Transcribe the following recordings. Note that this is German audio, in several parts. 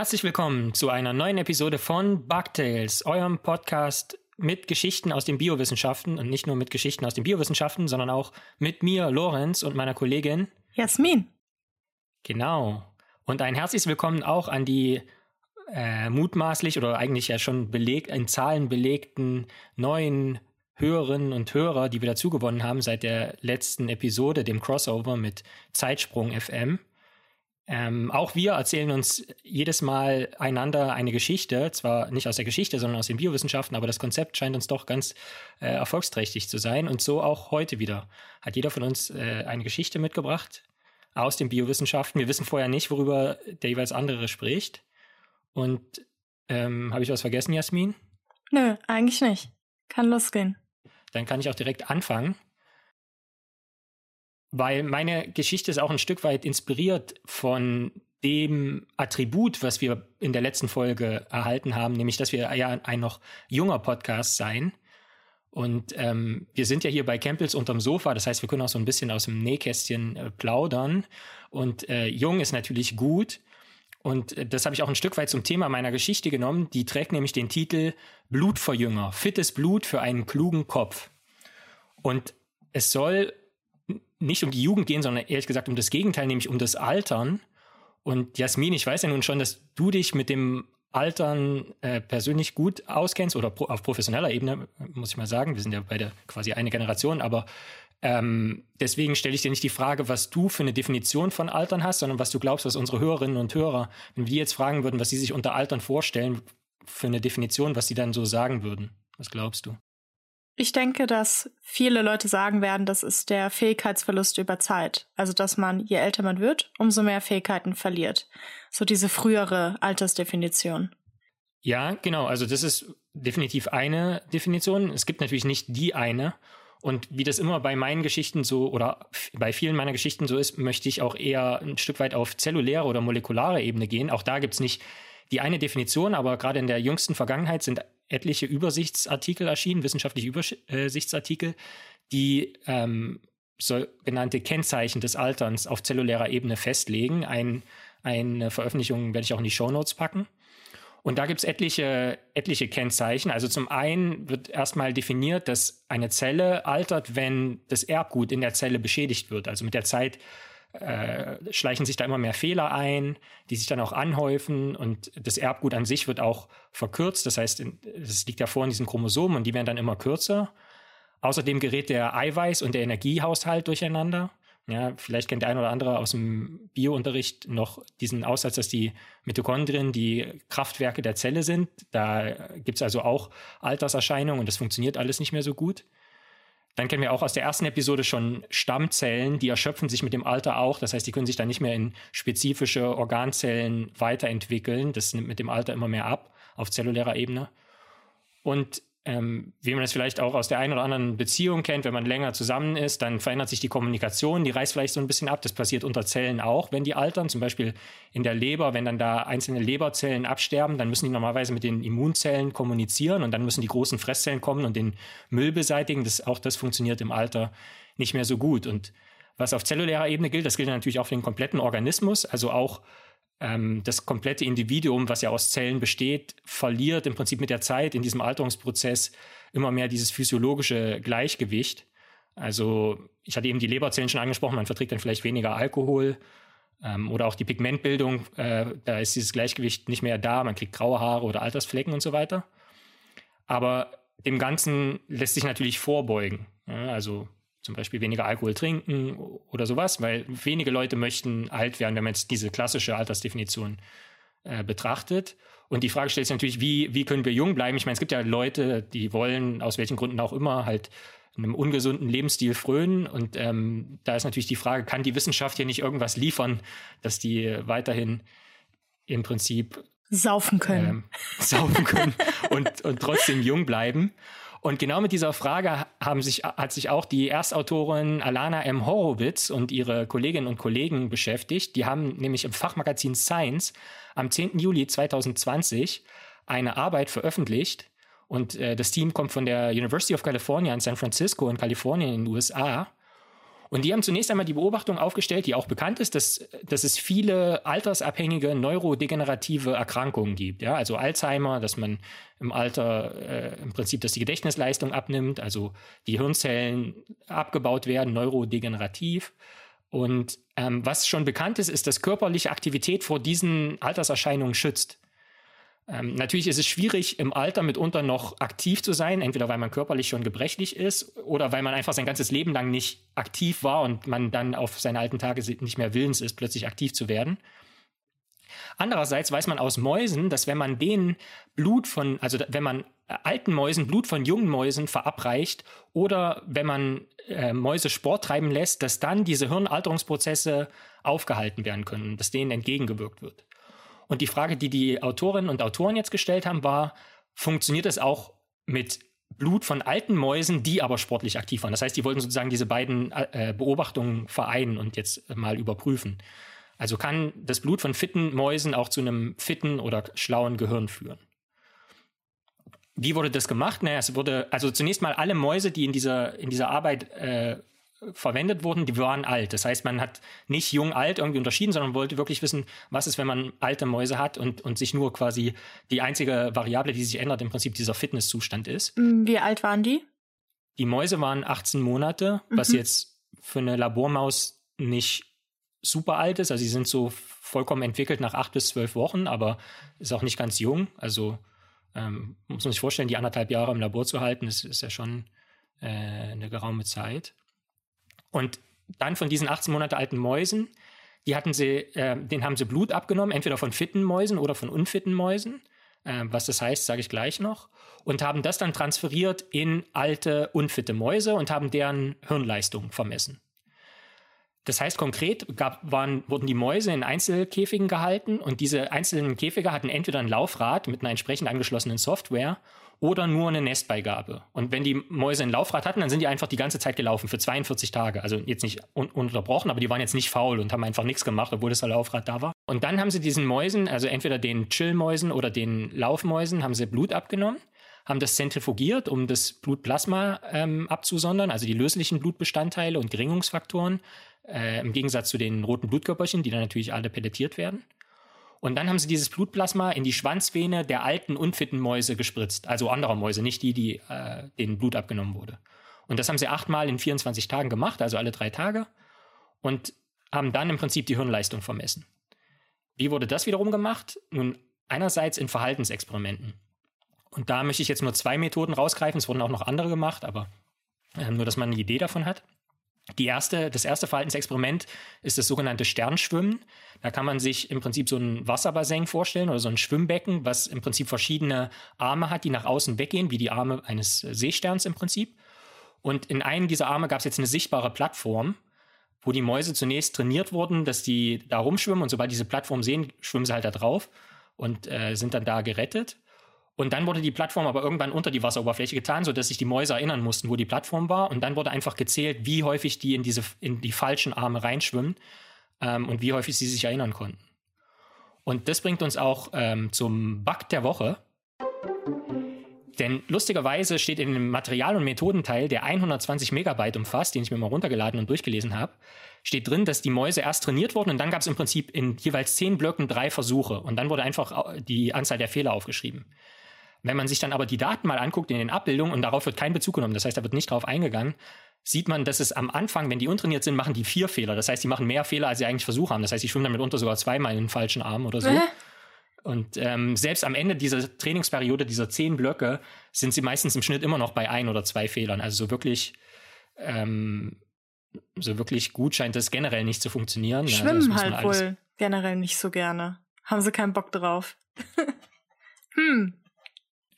Herzlich willkommen zu einer neuen Episode von Bugtails, eurem Podcast mit Geschichten aus den Biowissenschaften und nicht nur mit Geschichten aus den Biowissenschaften, sondern auch mit mir, Lorenz, und meiner Kollegin Jasmin. Genau. Und ein herzliches Willkommen auch an die äh, mutmaßlich oder eigentlich ja schon beleg in Zahlen belegten neuen Hörerinnen und Hörer, die wir dazugewonnen haben seit der letzten Episode, dem Crossover mit Zeitsprung FM. Ähm, auch wir erzählen uns jedes Mal einander eine Geschichte, zwar nicht aus der Geschichte, sondern aus den Biowissenschaften, aber das Konzept scheint uns doch ganz äh, erfolgsträchtig zu sein. Und so auch heute wieder. Hat jeder von uns äh, eine Geschichte mitgebracht aus den Biowissenschaften. Wir wissen vorher nicht, worüber der jeweils andere spricht. Und ähm, habe ich was vergessen, Jasmin? Nö, eigentlich nicht. Kann losgehen. Dann kann ich auch direkt anfangen weil meine Geschichte ist auch ein Stück weit inspiriert von dem Attribut, was wir in der letzten Folge erhalten haben, nämlich dass wir ja ein noch junger Podcast sein. Und ähm, wir sind ja hier bei Campbells unterm Sofa, das heißt, wir können auch so ein bisschen aus dem Nähkästchen äh, plaudern. Und äh, jung ist natürlich gut. Und äh, das habe ich auch ein Stück weit zum Thema meiner Geschichte genommen. Die trägt nämlich den Titel Blutverjünger, fittes Blut für einen klugen Kopf. Und es soll nicht um die Jugend gehen, sondern ehrlich gesagt um das Gegenteil, nämlich um das Altern. Und Jasmin, ich weiß ja nun schon, dass du dich mit dem Altern äh, persönlich gut auskennst oder pro, auf professioneller Ebene, muss ich mal sagen. Wir sind ja beide quasi eine Generation, aber ähm, deswegen stelle ich dir nicht die Frage, was du für eine Definition von Altern hast, sondern was du glaubst, was unsere Hörerinnen und Hörer, wenn wir die jetzt fragen würden, was sie sich unter Altern vorstellen, für eine Definition, was sie dann so sagen würden. Was glaubst du? Ich denke, dass viele Leute sagen werden, das ist der Fähigkeitsverlust über Zeit. Also, dass man, je älter man wird, umso mehr Fähigkeiten verliert. So diese frühere Altersdefinition. Ja, genau. Also, das ist definitiv eine Definition. Es gibt natürlich nicht die eine. Und wie das immer bei meinen Geschichten so oder bei vielen meiner Geschichten so ist, möchte ich auch eher ein Stück weit auf zelluläre oder molekulare Ebene gehen. Auch da gibt es nicht die eine Definition, aber gerade in der jüngsten Vergangenheit sind etliche Übersichtsartikel erschienen, wissenschaftliche Übersichtsartikel, die ähm, sogenannte Kennzeichen des Alterns auf zellulärer Ebene festlegen. Ein, eine Veröffentlichung werde ich auch in die Show Notes packen. Und da gibt es etliche, etliche Kennzeichen. Also zum einen wird erstmal definiert, dass eine Zelle altert, wenn das Erbgut in der Zelle beschädigt wird. Also mit der Zeit äh, schleichen sich da immer mehr Fehler ein, die sich dann auch anhäufen und das Erbgut an sich wird auch verkürzt. Das heißt, es liegt ja vor in diesen Chromosomen und die werden dann immer kürzer. Außerdem gerät der Eiweiß- und der Energiehaushalt durcheinander. Ja, vielleicht kennt der ein oder andere aus dem Biounterricht noch diesen Aussatz, dass die Mitochondrien die Kraftwerke der Zelle sind. Da gibt es also auch Alterserscheinungen und das funktioniert alles nicht mehr so gut. Dann kennen wir auch aus der ersten Episode schon Stammzellen, die erschöpfen sich mit dem Alter auch. Das heißt, die können sich dann nicht mehr in spezifische Organzellen weiterentwickeln. Das nimmt mit dem Alter immer mehr ab auf zellulärer Ebene. Und ähm, wie man das vielleicht auch aus der einen oder anderen Beziehung kennt, wenn man länger zusammen ist, dann verändert sich die Kommunikation, die reißt vielleicht so ein bisschen ab. Das passiert unter Zellen auch, wenn die altern. Zum Beispiel in der Leber, wenn dann da einzelne Leberzellen absterben, dann müssen die normalerweise mit den Immunzellen kommunizieren und dann müssen die großen Fresszellen kommen und den Müll beseitigen. Das, auch das funktioniert im Alter nicht mehr so gut. Und was auf zellulärer Ebene gilt, das gilt natürlich auch für den kompletten Organismus, also auch ähm, das komplette Individuum, was ja aus Zellen besteht, verliert im Prinzip mit der Zeit in diesem Alterungsprozess immer mehr dieses physiologische Gleichgewicht. Also ich hatte eben die Leberzellen schon angesprochen, man verträgt dann vielleicht weniger Alkohol ähm, oder auch die Pigmentbildung, äh, da ist dieses Gleichgewicht nicht mehr da, man kriegt graue Haare oder Altersflecken und so weiter. Aber dem Ganzen lässt sich natürlich vorbeugen. Ja, also zum Beispiel weniger Alkohol trinken oder sowas, weil wenige Leute möchten alt werden, wenn man jetzt diese klassische Altersdefinition äh, betrachtet. Und die Frage stellt sich natürlich, wie, wie können wir jung bleiben? Ich meine, es gibt ja Leute, die wollen aus welchen Gründen auch immer halt einem ungesunden Lebensstil frönen. Und ähm, da ist natürlich die Frage, kann die Wissenschaft hier nicht irgendwas liefern, dass die weiterhin im Prinzip saufen können, ähm, saufen können und, und trotzdem jung bleiben. Und genau mit dieser Frage haben sich, hat sich auch die Erstautorin Alana M. Horowitz und ihre Kolleginnen und Kollegen beschäftigt. Die haben nämlich im Fachmagazin Science am 10. Juli 2020 eine Arbeit veröffentlicht. Und äh, das Team kommt von der University of California in San Francisco in Kalifornien in den USA. Und die haben zunächst einmal die Beobachtung aufgestellt, die auch bekannt ist, dass, dass es viele altersabhängige neurodegenerative Erkrankungen gibt. Ja? Also Alzheimer, dass man im Alter äh, im Prinzip, dass die Gedächtnisleistung abnimmt, also die Hirnzellen abgebaut werden, neurodegenerativ. Und ähm, was schon bekannt ist, ist, dass körperliche Aktivität vor diesen Alterserscheinungen schützt. Ähm, natürlich ist es schwierig, im Alter mitunter noch aktiv zu sein, entweder weil man körperlich schon gebrechlich ist oder weil man einfach sein ganzes Leben lang nicht aktiv war und man dann auf seine alten Tage nicht mehr willens ist, plötzlich aktiv zu werden. Andererseits weiß man aus Mäusen, dass wenn man denen Blut von, also wenn man alten Mäusen Blut von jungen Mäusen verabreicht oder wenn man äh, Mäuse Sport treiben lässt, dass dann diese Hirnalterungsprozesse aufgehalten werden können, dass denen entgegengewirkt wird. Und die Frage, die die Autorinnen und Autoren jetzt gestellt haben, war, funktioniert es auch mit Blut von alten Mäusen, die aber sportlich aktiv waren? Das heißt, die wollten sozusagen diese beiden äh, Beobachtungen vereinen und jetzt mal überprüfen. Also kann das Blut von fitten Mäusen auch zu einem fitten oder schlauen Gehirn führen? Wie wurde das gemacht? Naja, es wurde, also zunächst mal alle Mäuse, die in dieser, in dieser Arbeit äh, verwendet wurden, die waren alt. Das heißt, man hat nicht jung-alt irgendwie unterschieden, sondern wollte wirklich wissen, was ist, wenn man alte Mäuse hat und, und sich nur quasi die einzige Variable, die sich ändert, im Prinzip dieser Fitnesszustand ist. Mm, wie alt waren die? Die Mäuse waren 18 Monate, mhm. was jetzt für eine Labormaus nicht super alt ist. Also sie sind so vollkommen entwickelt nach acht bis zwölf Wochen, aber ist auch nicht ganz jung. Also ähm, muss man sich vorstellen, die anderthalb Jahre im Labor zu halten, ist, ist ja schon äh, eine geraume Zeit. Und dann von diesen 18 Monate alten Mäusen, die hatten sie, äh, den haben sie Blut abgenommen, entweder von fitten Mäusen oder von unfitten Mäusen. Äh, was das heißt, sage ich gleich noch. Und haben das dann transferiert in alte, unfitte Mäuse und haben deren Hirnleistung vermessen. Das heißt konkret gab, waren, wurden die Mäuse in Einzelkäfigen gehalten und diese einzelnen Käfige hatten entweder ein Laufrad mit einer entsprechend angeschlossenen Software oder nur eine Nestbeigabe. Und wenn die Mäuse ein Laufrad hatten, dann sind die einfach die ganze Zeit gelaufen für 42 Tage. Also jetzt nicht un unterbrochen, aber die waren jetzt nicht faul und haben einfach nichts gemacht, obwohl das Laufrad da war. Und dann haben sie diesen Mäusen, also entweder den Chillmäusen oder den Laufmäusen, haben sie Blut abgenommen haben das zentrifugiert, um das Blutplasma ähm, abzusondern, also die löslichen Blutbestandteile und Gerinnungsfaktoren, äh, im Gegensatz zu den roten Blutkörperchen, die dann natürlich alle pelletiert werden. Und dann haben sie dieses Blutplasma in die Schwanzvene der alten, unfitten Mäuse gespritzt. Also anderer Mäuse, nicht die, die äh, denen Blut abgenommen wurde. Und das haben sie achtmal in 24 Tagen gemacht, also alle drei Tage. Und haben dann im Prinzip die Hirnleistung vermessen. Wie wurde das wiederum gemacht? Nun, einerseits in Verhaltensexperimenten. Und da möchte ich jetzt nur zwei Methoden rausgreifen. Es wurden auch noch andere gemacht, aber äh, nur, dass man eine Idee davon hat. Die erste, das erste Verhaltensexperiment ist das sogenannte Sternschwimmen. Da kann man sich im Prinzip so ein Wasserbassin vorstellen oder so ein Schwimmbecken, was im Prinzip verschiedene Arme hat, die nach außen weggehen, wie die Arme eines Seesterns im Prinzip. Und in einem dieser Arme gab es jetzt eine sichtbare Plattform, wo die Mäuse zunächst trainiert wurden, dass die da rumschwimmen und sobald diese Plattform sehen, schwimmen sie halt da drauf und äh, sind dann da gerettet. Und dann wurde die Plattform aber irgendwann unter die Wasseroberfläche getan, sodass sich die Mäuse erinnern mussten, wo die Plattform war. Und dann wurde einfach gezählt, wie häufig die in diese in die falschen Arme reinschwimmen ähm, und wie häufig sie sich erinnern konnten. Und das bringt uns auch ähm, zum Bug der Woche. Denn lustigerweise steht in dem Material- und Methodenteil, der 120 Megabyte umfasst, den ich mir mal runtergeladen und durchgelesen habe, steht drin, dass die Mäuse erst trainiert wurden und dann gab es im Prinzip in jeweils zehn Blöcken drei Versuche und dann wurde einfach die Anzahl der Fehler aufgeschrieben. Wenn man sich dann aber die Daten mal anguckt in den Abbildungen und darauf wird kein Bezug genommen, das heißt, da wird nicht drauf eingegangen, sieht man, dass es am Anfang, wenn die untrainiert sind, machen die vier Fehler. Das heißt, die machen mehr Fehler, als sie eigentlich versucht haben. Das heißt, die schwimmen dann mitunter sogar zweimal in den falschen Arm oder so. Äh. Und ähm, selbst am Ende dieser Trainingsperiode, dieser zehn Blöcke, sind sie meistens im Schnitt immer noch bei ein oder zwei Fehlern. Also so wirklich, ähm, so wirklich gut scheint das generell nicht zu funktionieren. Schwimmen also halt wohl generell nicht so gerne. Haben sie keinen Bock drauf. hm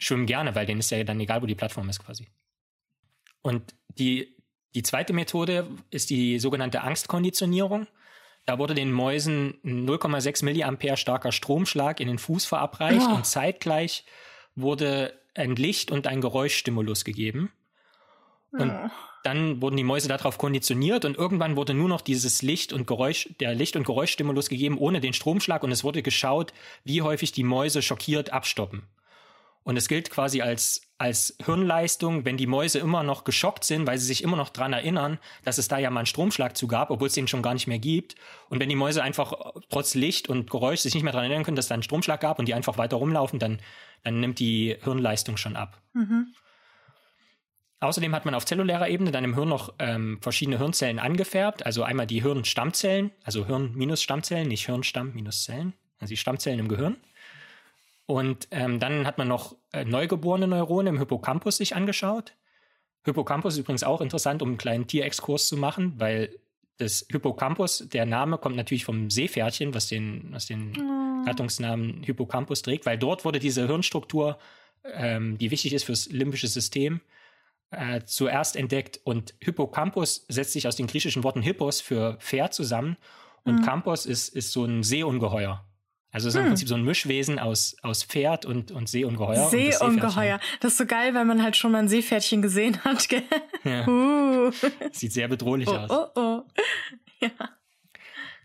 schwimmen gerne, weil denen ist ja dann egal, wo die Plattform ist quasi. Und die, die zweite Methode ist die sogenannte Angstkonditionierung. Da wurde den Mäusen 0,6 Milliampere starker Stromschlag in den Fuß verabreicht oh. und zeitgleich wurde ein Licht- und ein Geräuschstimulus gegeben. Und oh. dann wurden die Mäuse darauf konditioniert und irgendwann wurde nur noch dieses Licht- und Geräusch, der Licht- und Geräuschstimulus gegeben ohne den Stromschlag und es wurde geschaut, wie häufig die Mäuse schockiert abstoppen. Und es gilt quasi als als Hirnleistung, wenn die Mäuse immer noch geschockt sind, weil sie sich immer noch dran erinnern, dass es da ja mal einen Stromschlag zu gab, obwohl es den schon gar nicht mehr gibt. Und wenn die Mäuse einfach trotz Licht und Geräusch sich nicht mehr dran erinnern können, dass es da einen Stromschlag gab und die einfach weiter rumlaufen, dann, dann nimmt die Hirnleistung schon ab. Mhm. Außerdem hat man auf zellulärer Ebene dann im Hirn noch ähm, verschiedene Hirnzellen angefärbt. Also einmal die Hirnstammzellen, also Hirn minus Stammzellen, nicht Hirnstamm minus Zellen, also die Stammzellen im Gehirn. Und ähm, dann hat man noch äh, neugeborene Neurone im Hippocampus sich angeschaut. Hippocampus ist übrigens auch interessant, um einen kleinen Tierexkurs zu machen, weil das Hippocampus, der Name kommt natürlich vom Seepferdchen, was den, was den oh. Gattungsnamen Hippocampus trägt, weil dort wurde diese Hirnstruktur, ähm, die wichtig ist fürs limbische System, äh, zuerst entdeckt. Und Hippocampus setzt sich aus den griechischen Worten Hippos für Pferd zusammen und mhm. Campus ist, ist so ein Seeungeheuer. Also es ist hm. im Prinzip so ein Mischwesen aus, aus Pferd und, und Seeungeheuer. Seeungeheuer. Das ist so geil, weil man halt schon mal ein Seepferdchen gesehen hat. Gell? Ja. Uh. Sieht sehr bedrohlich oh, aus. Oh, oh. Ja.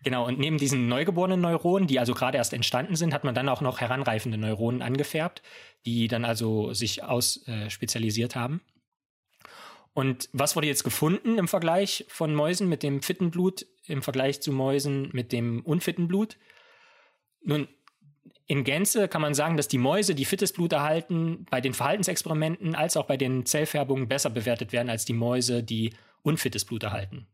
Genau, und neben diesen neugeborenen Neuronen, die also gerade erst entstanden sind, hat man dann auch noch heranreifende Neuronen angefärbt, die dann also sich ausspezialisiert äh, haben. Und was wurde jetzt gefunden im Vergleich von Mäusen mit dem fitten Blut im Vergleich zu Mäusen mit dem unfitten Blut? Nun, in Gänze kann man sagen, dass die Mäuse, die fittes Blut erhalten, bei den Verhaltensexperimenten als auch bei den Zellfärbungen besser bewertet werden als die Mäuse, die unfittes Blut erhalten.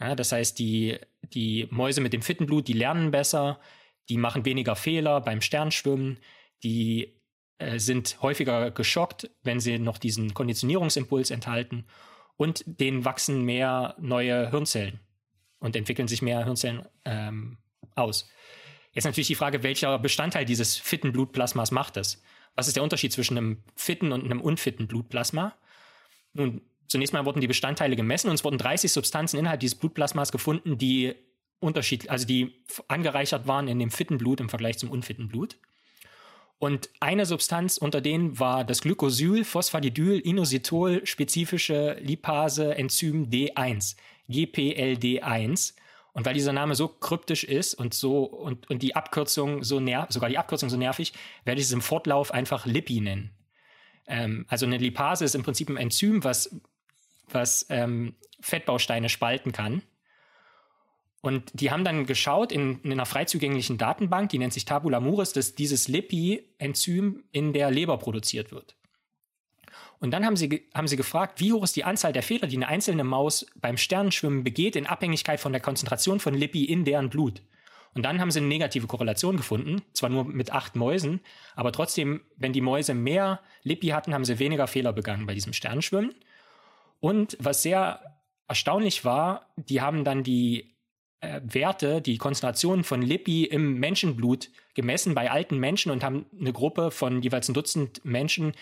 Ja, das heißt, die, die Mäuse mit dem fitten Blut, die lernen besser, die machen weniger Fehler beim Sternschwimmen, die äh, sind häufiger geschockt, wenn sie noch diesen Konditionierungsimpuls enthalten und denen wachsen mehr neue Hirnzellen und entwickeln sich mehr Hirnzellen ähm, aus. Jetzt natürlich die Frage, welcher Bestandteil dieses fitten Blutplasmas macht es? Was ist der Unterschied zwischen einem fitten und einem unfitten Blutplasma? Nun, zunächst mal wurden die Bestandteile gemessen und es wurden 30 Substanzen innerhalb dieses Blutplasmas gefunden, die unterschiedlich, also die angereichert waren in dem fitten Blut im Vergleich zum unfitten Blut. Und eine Substanz unter denen war das Glycosyl Phosphatidyl Inositol spezifische Lipase Enzym D1, GPLD1. Und weil dieser Name so kryptisch ist und so und, und die Abkürzung so nervig, sogar die Abkürzung so nervig, werde ich es im Fortlauf einfach Lippi nennen. Ähm, also eine Lipase ist im Prinzip ein Enzym, was, was ähm, Fettbausteine spalten kann. Und die haben dann geschaut in, in, einer frei zugänglichen Datenbank, die nennt sich Tabula Muris, dass dieses Lippi-Enzym in der Leber produziert wird. Und dann haben sie, haben sie gefragt, wie hoch ist die Anzahl der Fehler, die eine einzelne Maus beim Sternenschwimmen begeht, in Abhängigkeit von der Konzentration von Lippi in deren Blut. Und dann haben sie eine negative Korrelation gefunden, zwar nur mit acht Mäusen, aber trotzdem, wenn die Mäuse mehr Lippi hatten, haben sie weniger Fehler begangen bei diesem Sternenschwimmen. Und was sehr erstaunlich war, die haben dann die äh, Werte, die Konzentration von Lippi im Menschenblut gemessen bei alten Menschen und haben eine Gruppe von jeweils ein Dutzend Menschen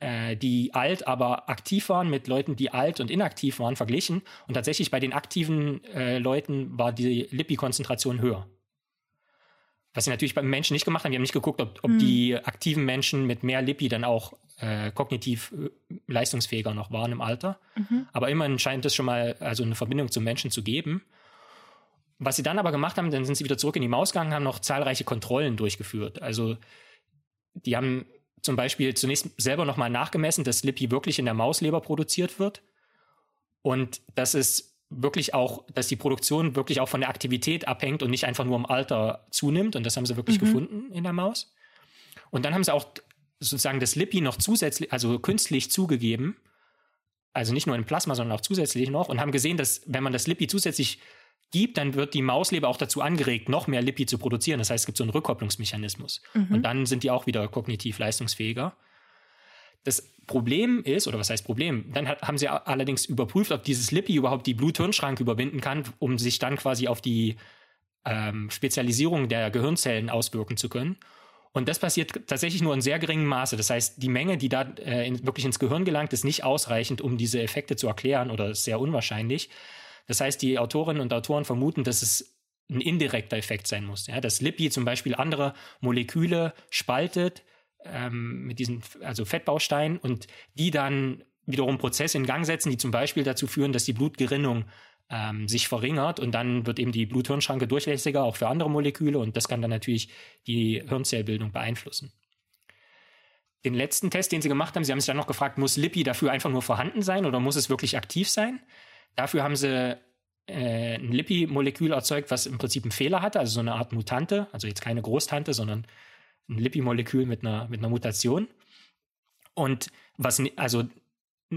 äh, die alt, aber aktiv waren, mit Leuten, die alt und inaktiv waren, verglichen. Und tatsächlich bei den aktiven äh, Leuten war die Lippi-Konzentration höher. Was sie natürlich beim Menschen nicht gemacht haben. Die haben nicht geguckt, ob, ob mhm. die aktiven Menschen mit mehr Lippi dann auch äh, kognitiv äh, leistungsfähiger noch waren im Alter. Mhm. Aber immerhin scheint es schon mal also eine Verbindung zum Menschen zu geben. Was sie dann aber gemacht haben, dann sind sie wieder zurück in die Maus gegangen, haben noch zahlreiche Kontrollen durchgeführt. Also die haben zum Beispiel zunächst selber nochmal nachgemessen, dass Lippi wirklich in der Mausleber produziert wird und dass es wirklich auch, dass die Produktion wirklich auch von der Aktivität abhängt und nicht einfach nur im Alter zunimmt. Und das haben sie wirklich mhm. gefunden in der Maus. Und dann haben sie auch sozusagen das Lippi noch zusätzlich, also künstlich zugegeben. Also nicht nur in Plasma, sondern auch zusätzlich noch und haben gesehen, dass wenn man das Lippi zusätzlich gibt, dann wird die Mausleber auch dazu angeregt, noch mehr Lippi zu produzieren. Das heißt, es gibt so einen Rückkopplungsmechanismus. Mhm. Und dann sind die auch wieder kognitiv leistungsfähiger. Das Problem ist, oder was heißt Problem? Dann hat, haben sie allerdings überprüft, ob dieses Lippi überhaupt die Blut-Hirn-Schranke überwinden kann, um sich dann quasi auf die ähm, Spezialisierung der Gehirnzellen auswirken zu können. Und das passiert tatsächlich nur in sehr geringem Maße. Das heißt, die Menge, die da äh, in, wirklich ins Gehirn gelangt, ist nicht ausreichend, um diese Effekte zu erklären oder ist sehr unwahrscheinlich. Das heißt, die Autorinnen und Autoren vermuten, dass es ein indirekter Effekt sein muss. Ja, dass Lippi zum Beispiel andere Moleküle spaltet ähm, mit diesen also Fettbausteinen und die dann wiederum Prozesse in Gang setzen, die zum Beispiel dazu führen, dass die Blutgerinnung ähm, sich verringert und dann wird eben die Blut-Hirn-Schranke durchlässiger auch für andere Moleküle und das kann dann natürlich die Hirnzellbildung beeinflussen. den letzten Test, den sie gemacht haben, sie haben sich dann noch gefragt, muss Lippi dafür einfach nur vorhanden sein oder muss es wirklich aktiv sein? Dafür haben sie äh, ein Lippi-Molekül erzeugt, was im Prinzip einen Fehler hatte, also so eine Art Mutante, also jetzt keine Großtante, sondern ein Lippi-Molekül mit einer, mit einer Mutation. Und was, also,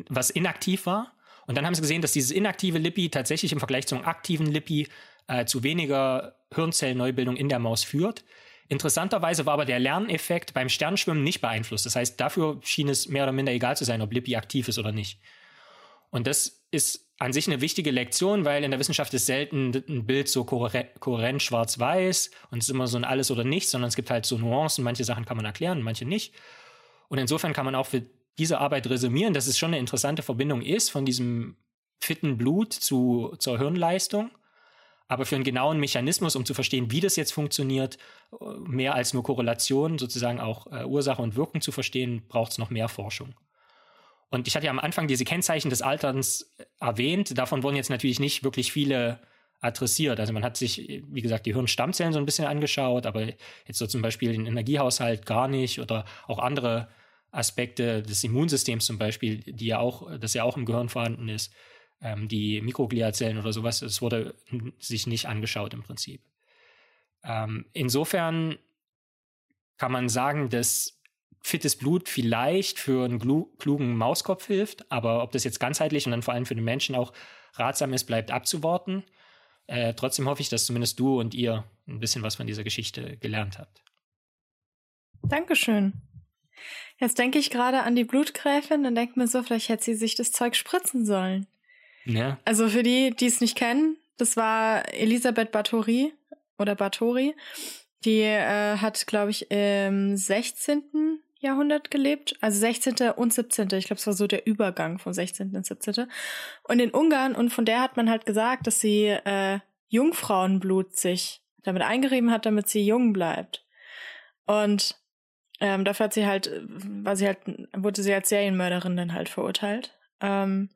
was inaktiv war. Und dann haben sie gesehen, dass dieses inaktive Lippi tatsächlich im Vergleich zum aktiven Lippi äh, zu weniger Hirnzellneubildung in der Maus führt. Interessanterweise war aber der Lerneffekt beim Sternschwimmen nicht beeinflusst. Das heißt, dafür schien es mehr oder minder egal zu sein, ob Lippi aktiv ist oder nicht. Und das ist an sich eine wichtige Lektion, weil in der Wissenschaft ist selten ein Bild so kohärent schwarz-weiß und es ist immer so ein alles oder nichts, sondern es gibt halt so Nuancen. Manche Sachen kann man erklären, manche nicht. Und insofern kann man auch für diese Arbeit resümieren, dass es schon eine interessante Verbindung ist von diesem fitten Blut zu, zur Hirnleistung. Aber für einen genauen Mechanismus, um zu verstehen, wie das jetzt funktioniert, mehr als nur Korrelation, sozusagen auch äh, Ursache und Wirkung zu verstehen, braucht es noch mehr Forschung. Und ich hatte ja am Anfang diese Kennzeichen des Alterns erwähnt. Davon wurden jetzt natürlich nicht wirklich viele adressiert. Also man hat sich, wie gesagt, die Hirnstammzellen so ein bisschen angeschaut, aber jetzt so zum Beispiel den Energiehaushalt gar nicht oder auch andere Aspekte des Immunsystems zum Beispiel, die ja auch, das ja auch im Gehirn vorhanden ist, ähm, die Mikrogliazellen oder sowas, das wurde sich nicht angeschaut im Prinzip. Ähm, insofern kann man sagen, dass fittes Blut vielleicht für einen klugen Mauskopf hilft, aber ob das jetzt ganzheitlich und dann vor allem für den Menschen auch ratsam ist, bleibt abzuwarten. Äh, trotzdem hoffe ich, dass zumindest du und ihr ein bisschen was von dieser Geschichte gelernt habt. Dankeschön. Jetzt denke ich gerade an die Blutgräfin und denke mir so, vielleicht hätte sie sich das Zeug spritzen sollen. Ja. Also für die, die es nicht kennen, das war Elisabeth Bathory oder Bathory. Die äh, hat, glaube ich, im 16. Jahrhundert gelebt, also 16. und 17. Ich glaube, es war so der Übergang von 16. und 17. Und in Ungarn, und von der hat man halt gesagt, dass sie äh, Jungfrauenblut sich damit eingerieben hat, damit sie jung bleibt. Und ähm, dafür hat sie halt, war sie halt, wurde sie als Serienmörderin dann halt verurteilt. Ähm,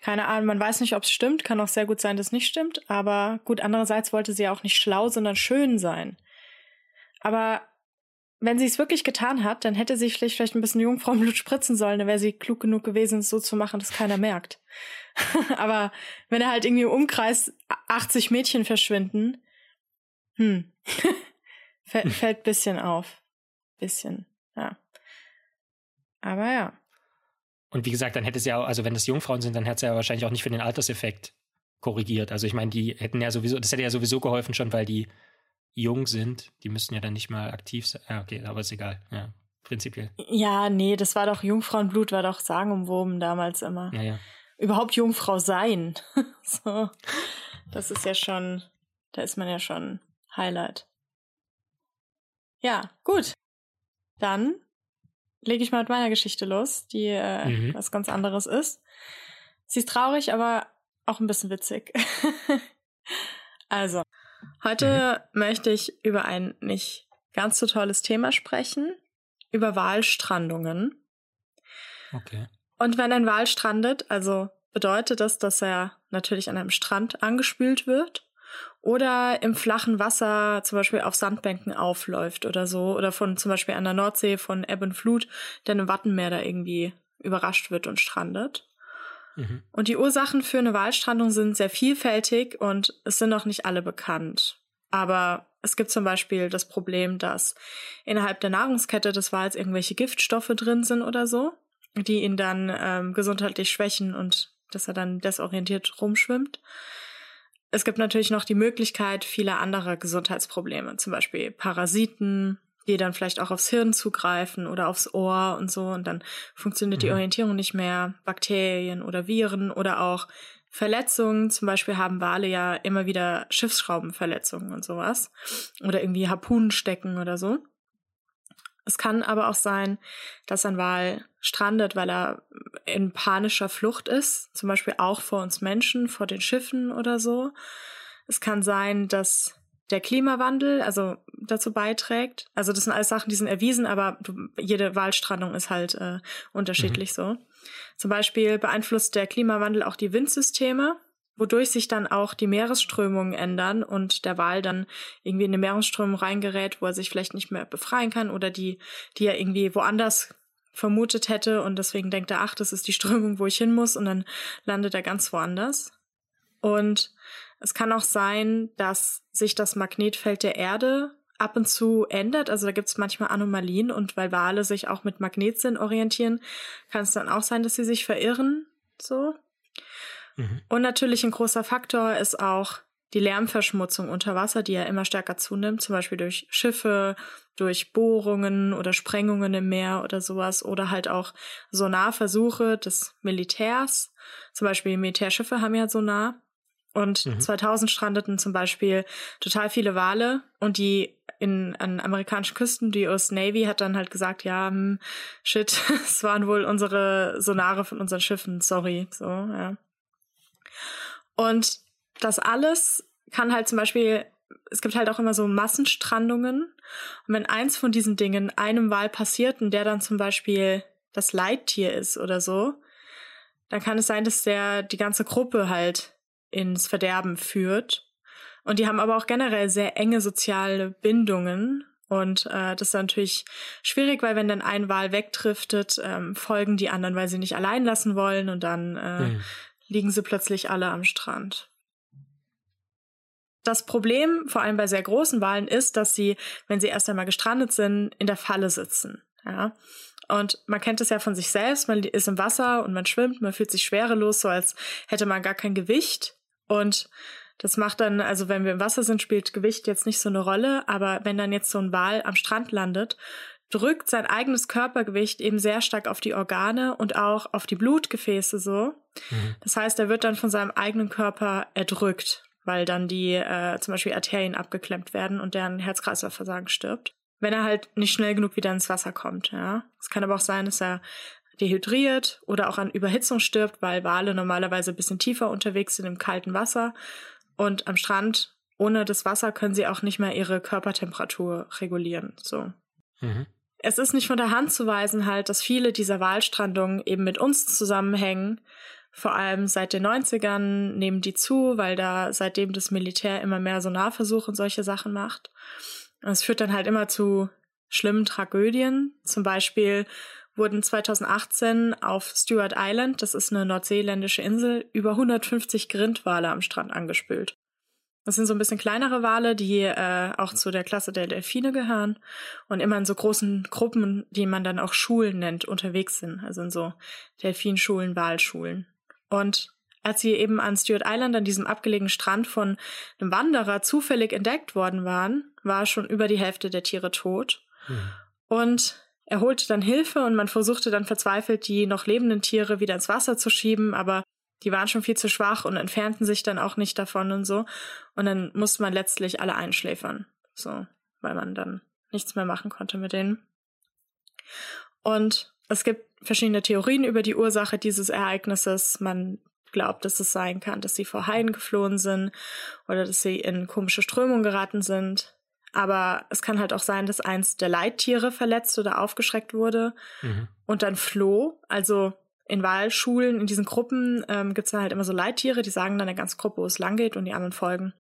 keine Ahnung, man weiß nicht, ob es stimmt, kann auch sehr gut sein, dass es nicht stimmt, aber gut, andererseits wollte sie ja auch nicht schlau, sondern schön sein. Aber wenn sie es wirklich getan hat, dann hätte sie vielleicht, vielleicht ein bisschen Jungfrauenblut spritzen sollen, dann wäre sie klug genug gewesen, es so zu machen, dass keiner merkt. Aber wenn er halt irgendwie im Umkreis 80 Mädchen verschwinden, hm, fällt, fällt bisschen auf. Bisschen, ja. Aber ja. Und wie gesagt, dann hätte sie ja, also wenn das Jungfrauen sind, dann hätte sie ja wahrscheinlich auch nicht für den Alterseffekt korrigiert. Also ich meine, die hätten ja sowieso, das hätte ja sowieso geholfen schon, weil die jung sind, die müssten ja dann nicht mal aktiv sein. Ja, okay, aber ist egal. Ja, prinzipiell. Ja, nee, das war doch Jungfrauenblut, war doch sagenumwoben damals immer. Ja, ja. Überhaupt Jungfrau sein. so. Das ist ja schon, da ist man ja schon Highlight. Ja, gut. Dann lege ich mal mit meiner Geschichte los, die äh, mhm. was ganz anderes ist. Sie ist traurig, aber auch ein bisschen witzig. also, Heute mhm. möchte ich über ein nicht ganz so tolles Thema sprechen, über Walstrandungen. Okay. Und wenn ein Wal strandet, also bedeutet das, dass er natürlich an einem Strand angespült wird oder im flachen Wasser zum Beispiel auf Sandbänken aufläuft oder so oder von zum Beispiel an der Nordsee von Ebb und Flut, der im Wattenmeer da irgendwie überrascht wird und strandet. Mhm. Und die Ursachen für eine Walstrandung sind sehr vielfältig und es sind noch nicht alle bekannt. Aber es gibt zum Beispiel das Problem, dass innerhalb der Nahrungskette des Wals irgendwelche Giftstoffe drin sind oder so, die ihn dann ähm, gesundheitlich schwächen und dass er dann desorientiert rumschwimmt. Es gibt natürlich noch die Möglichkeit vieler anderer Gesundheitsprobleme, zum Beispiel Parasiten, die dann vielleicht auch aufs Hirn zugreifen oder aufs Ohr und so und dann funktioniert mhm. die Orientierung nicht mehr, Bakterien oder Viren oder auch Verletzungen, zum Beispiel haben Wale ja immer wieder Schiffsschraubenverletzungen und sowas oder irgendwie Harpunen stecken oder so. Es kann aber auch sein, dass ein Wal strandet, weil er in panischer Flucht ist, zum Beispiel auch vor uns Menschen, vor den Schiffen oder so. Es kann sein, dass der Klimawandel also dazu beiträgt. Also das sind alles Sachen, die sind erwiesen, aber jede Wahlstrandung ist halt äh, unterschiedlich mhm. so. Zum Beispiel beeinflusst der Klimawandel auch die Windsysteme, wodurch sich dann auch die Meeresströmungen ändern und der Wal dann irgendwie in eine Meeresströmung reingerät, wo er sich vielleicht nicht mehr befreien kann oder die, die er irgendwie woanders vermutet hätte und deswegen denkt er, ach, das ist die Strömung, wo ich hin muss und dann landet er ganz woanders. Und es kann auch sein, dass sich das Magnetfeld der Erde ab und zu ändert. Also da gibt es manchmal Anomalien und weil Wale sich auch mit Magnetsinn orientieren, kann es dann auch sein, dass sie sich verirren. So. Mhm. Und natürlich ein großer Faktor ist auch die Lärmverschmutzung unter Wasser, die ja immer stärker zunimmt, zum Beispiel durch Schiffe, durch Bohrungen oder Sprengungen im Meer oder sowas oder halt auch Sonarversuche des Militärs. Zum Beispiel Militärschiffe haben ja Sonar. Und mhm. 2000 strandeten zum Beispiel total viele Wale und die in an amerikanischen Küsten, die US Navy hat dann halt gesagt, ja, hm, shit, es waren wohl unsere Sonare von unseren Schiffen, sorry, so, ja. Und das alles kann halt zum Beispiel, es gibt halt auch immer so Massenstrandungen. Und wenn eins von diesen Dingen einem Wal passiert und der dann zum Beispiel das Leittier ist oder so, dann kann es sein, dass der die ganze Gruppe halt ins Verderben führt. Und die haben aber auch generell sehr enge soziale Bindungen. Und äh, das ist natürlich schwierig, weil wenn dann ein Wal wegdriftet, ähm, folgen die anderen, weil sie nicht allein lassen wollen und dann äh, mhm liegen sie plötzlich alle am Strand. Das Problem, vor allem bei sehr großen Walen, ist, dass sie, wenn sie erst einmal gestrandet sind, in der Falle sitzen. Ja. Und man kennt es ja von sich selbst, man ist im Wasser und man schwimmt, man fühlt sich schwerelos, so als hätte man gar kein Gewicht. Und das macht dann, also wenn wir im Wasser sind, spielt Gewicht jetzt nicht so eine Rolle, aber wenn dann jetzt so ein Wal am Strand landet, drückt sein eigenes Körpergewicht eben sehr stark auf die Organe und auch auf die Blutgefäße so. Mhm. Das heißt, er wird dann von seinem eigenen Körper erdrückt, weil dann die äh, zum Beispiel Arterien abgeklemmt werden und der an Herz-Kreislauf-Versagen stirbt. Wenn er halt nicht schnell genug wieder ins Wasser kommt, ja. Es kann aber auch sein, dass er dehydriert oder auch an Überhitzung stirbt, weil Wale normalerweise ein bisschen tiefer unterwegs sind im kalten Wasser und am Strand ohne das Wasser können sie auch nicht mehr ihre Körpertemperatur regulieren, so. Mhm. Es ist nicht von der Hand zu weisen halt, dass viele dieser Wahlstrandungen eben mit uns zusammenhängen. Vor allem seit den 90ern nehmen die zu, weil da seitdem das Militär immer mehr Sonarversuche und solche Sachen macht. Und es führt dann halt immer zu schlimmen Tragödien. Zum Beispiel wurden 2018 auf Stewart Island, das ist eine nordseeländische Insel, über 150 Grindwale am Strand angespült. Das sind so ein bisschen kleinere Wale, die äh, auch zu der Klasse der Delfine gehören und immer in so großen Gruppen, die man dann auch Schulen nennt, unterwegs sind. Also in so Delfinschulen, Walschulen. Und als sie eben an Stewart Island, an diesem abgelegenen Strand von einem Wanderer zufällig entdeckt worden waren, war schon über die Hälfte der Tiere tot. Mhm. Und er holte dann Hilfe und man versuchte dann verzweifelt, die noch lebenden Tiere wieder ins Wasser zu schieben, aber die waren schon viel zu schwach und entfernten sich dann auch nicht davon und so. Und dann musste man letztlich alle einschläfern. So, weil man dann nichts mehr machen konnte mit denen. Und es gibt verschiedene Theorien über die Ursache dieses Ereignisses. Man glaubt, dass es sein kann, dass sie vor Haien geflohen sind oder dass sie in komische Strömungen geraten sind. Aber es kann halt auch sein, dass eins der Leittiere verletzt oder aufgeschreckt wurde mhm. und dann floh. Also in Wahlschulen, in diesen Gruppen ähm, gibt es dann halt immer so Leittiere, die sagen dann der ganzen Gruppe, wo es lang geht und die anderen folgen.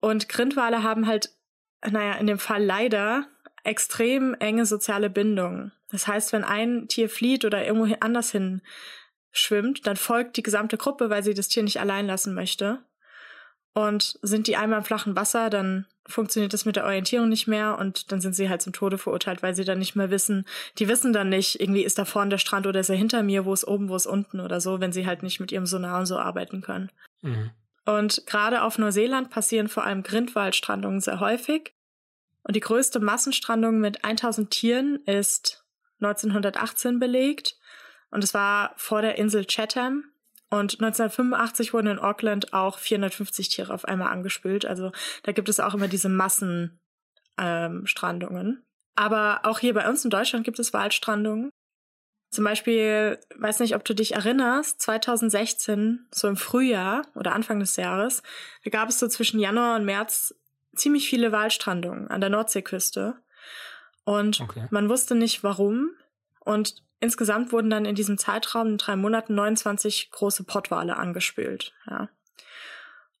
Und Grindwale haben halt, naja, in dem Fall leider extrem enge soziale Bindungen. Das heißt, wenn ein Tier flieht oder irgendwo anders hin schwimmt, dann folgt die gesamte Gruppe, weil sie das Tier nicht allein lassen möchte. Und sind die einmal im flachen Wasser, dann funktioniert das mit der Orientierung nicht mehr und dann sind sie halt zum Tode verurteilt, weil sie dann nicht mehr wissen, die wissen dann nicht, irgendwie ist da vorne der Strand oder ist er hinter mir, wo ist oben, wo ist unten oder so, wenn sie halt nicht mit ihrem Sonar und so arbeiten können. Mhm. Und gerade auf Neuseeland passieren vor allem Grindwaldstrandungen sehr häufig. Und die größte Massenstrandung mit 1000 Tieren ist 1918 belegt. Und es war vor der Insel Chatham. Und 1985 wurden in Auckland auch 450 Tiere auf einmal angespült. Also da gibt es auch immer diese Massenstrandungen. Ähm, Aber auch hier bei uns in Deutschland gibt es Waldstrandungen. Zum Beispiel, weiß nicht, ob du dich erinnerst, 2016, so im Frühjahr oder Anfang des Jahres, da gab es so zwischen Januar und März ziemlich viele Waldstrandungen an der Nordseeküste. Und okay. man wusste nicht warum. Und Insgesamt wurden dann in diesem Zeitraum in drei Monaten 29 große Pottwale angespült. Ja.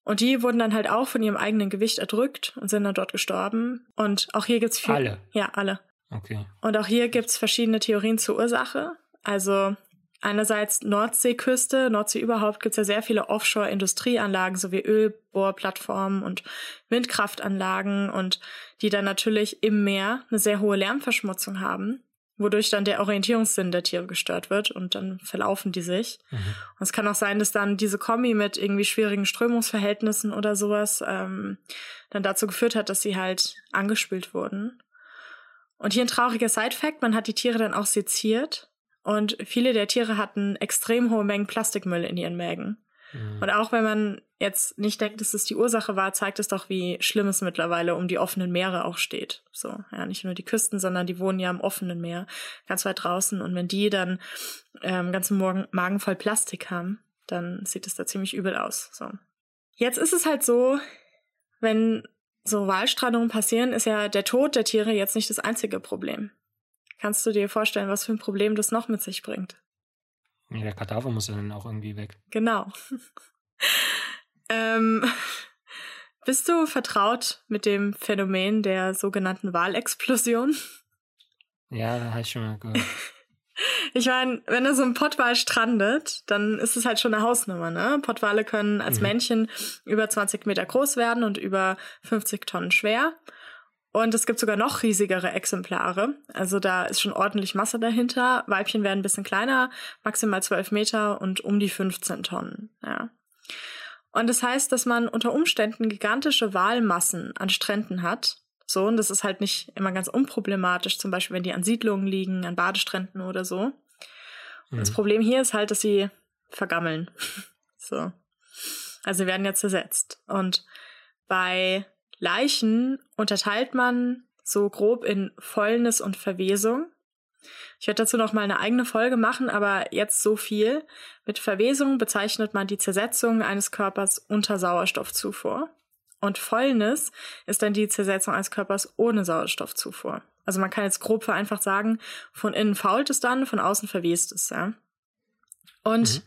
Und die wurden dann halt auch von ihrem eigenen Gewicht erdrückt und sind dann dort gestorben. Und auch hier gibt's viel. Alle. Ja, alle. Okay. Und auch hier gibt's verschiedene Theorien zur Ursache. Also einerseits Nordseeküste, Nordsee überhaupt gibt's ja sehr viele Offshore-Industrieanlagen sowie Ölbohrplattformen und Windkraftanlagen und die dann natürlich im Meer eine sehr hohe Lärmverschmutzung haben wodurch dann der Orientierungssinn der Tiere gestört wird und dann verlaufen die sich. Mhm. Und es kann auch sein, dass dann diese Kombi mit irgendwie schwierigen Strömungsverhältnissen oder sowas ähm, dann dazu geführt hat, dass sie halt angespült wurden. Und hier ein trauriger Side-Fact, man hat die Tiere dann auch seziert und viele der Tiere hatten extrem hohe Mengen Plastikmüll in ihren Mägen. Mhm. Und auch wenn man jetzt nicht denkt, dass es die Ursache war, zeigt es doch, wie schlimm es mittlerweile um die offenen Meere auch steht. So, ja, nicht nur die Küsten, sondern die wohnen ja im offenen Meer, ganz weit draußen. Und wenn die dann ähm, ganzen Morgen Magen voll Plastik haben, dann sieht es da ziemlich übel aus. So. Jetzt ist es halt so, wenn so Wahlstrandungen passieren, ist ja der Tod der Tiere jetzt nicht das einzige Problem. Kannst du dir vorstellen, was für ein Problem das noch mit sich bringt? Ja, der Kadaver muss ja dann auch irgendwie weg. Genau. ähm, bist du vertraut mit dem Phänomen der sogenannten Wahlexplosion? Ja, habe ich schon mal gehört. Ich meine, wenn da so ein Pottwal strandet, dann ist es halt schon eine Hausnummer, ne? Pottwale können als mhm. Männchen über 20 Meter groß werden und über 50 Tonnen schwer. Und es gibt sogar noch riesigere Exemplare. Also da ist schon ordentlich Masse dahinter. Weibchen werden ein bisschen kleiner, maximal 12 Meter und um die 15 Tonnen. Ja. Und das heißt, dass man unter Umständen gigantische Walmassen an Stränden hat. So, und das ist halt nicht immer ganz unproblematisch, zum Beispiel, wenn die an Siedlungen liegen, an Badestränden oder so. Mhm. Das Problem hier ist halt, dass sie vergammeln. so. Also sie werden ja zersetzt. Und bei Leichen unterteilt man so grob in Fäulnis und Verwesung. Ich werde dazu noch mal eine eigene Folge machen, aber jetzt so viel. Mit Verwesung bezeichnet man die Zersetzung eines Körpers unter Sauerstoffzufuhr. Und Fäulnis ist dann die Zersetzung eines Körpers ohne Sauerstoffzufuhr. Also man kann jetzt grob vereinfacht sagen, von innen fault es dann, von außen verwest es, ja. Und mhm.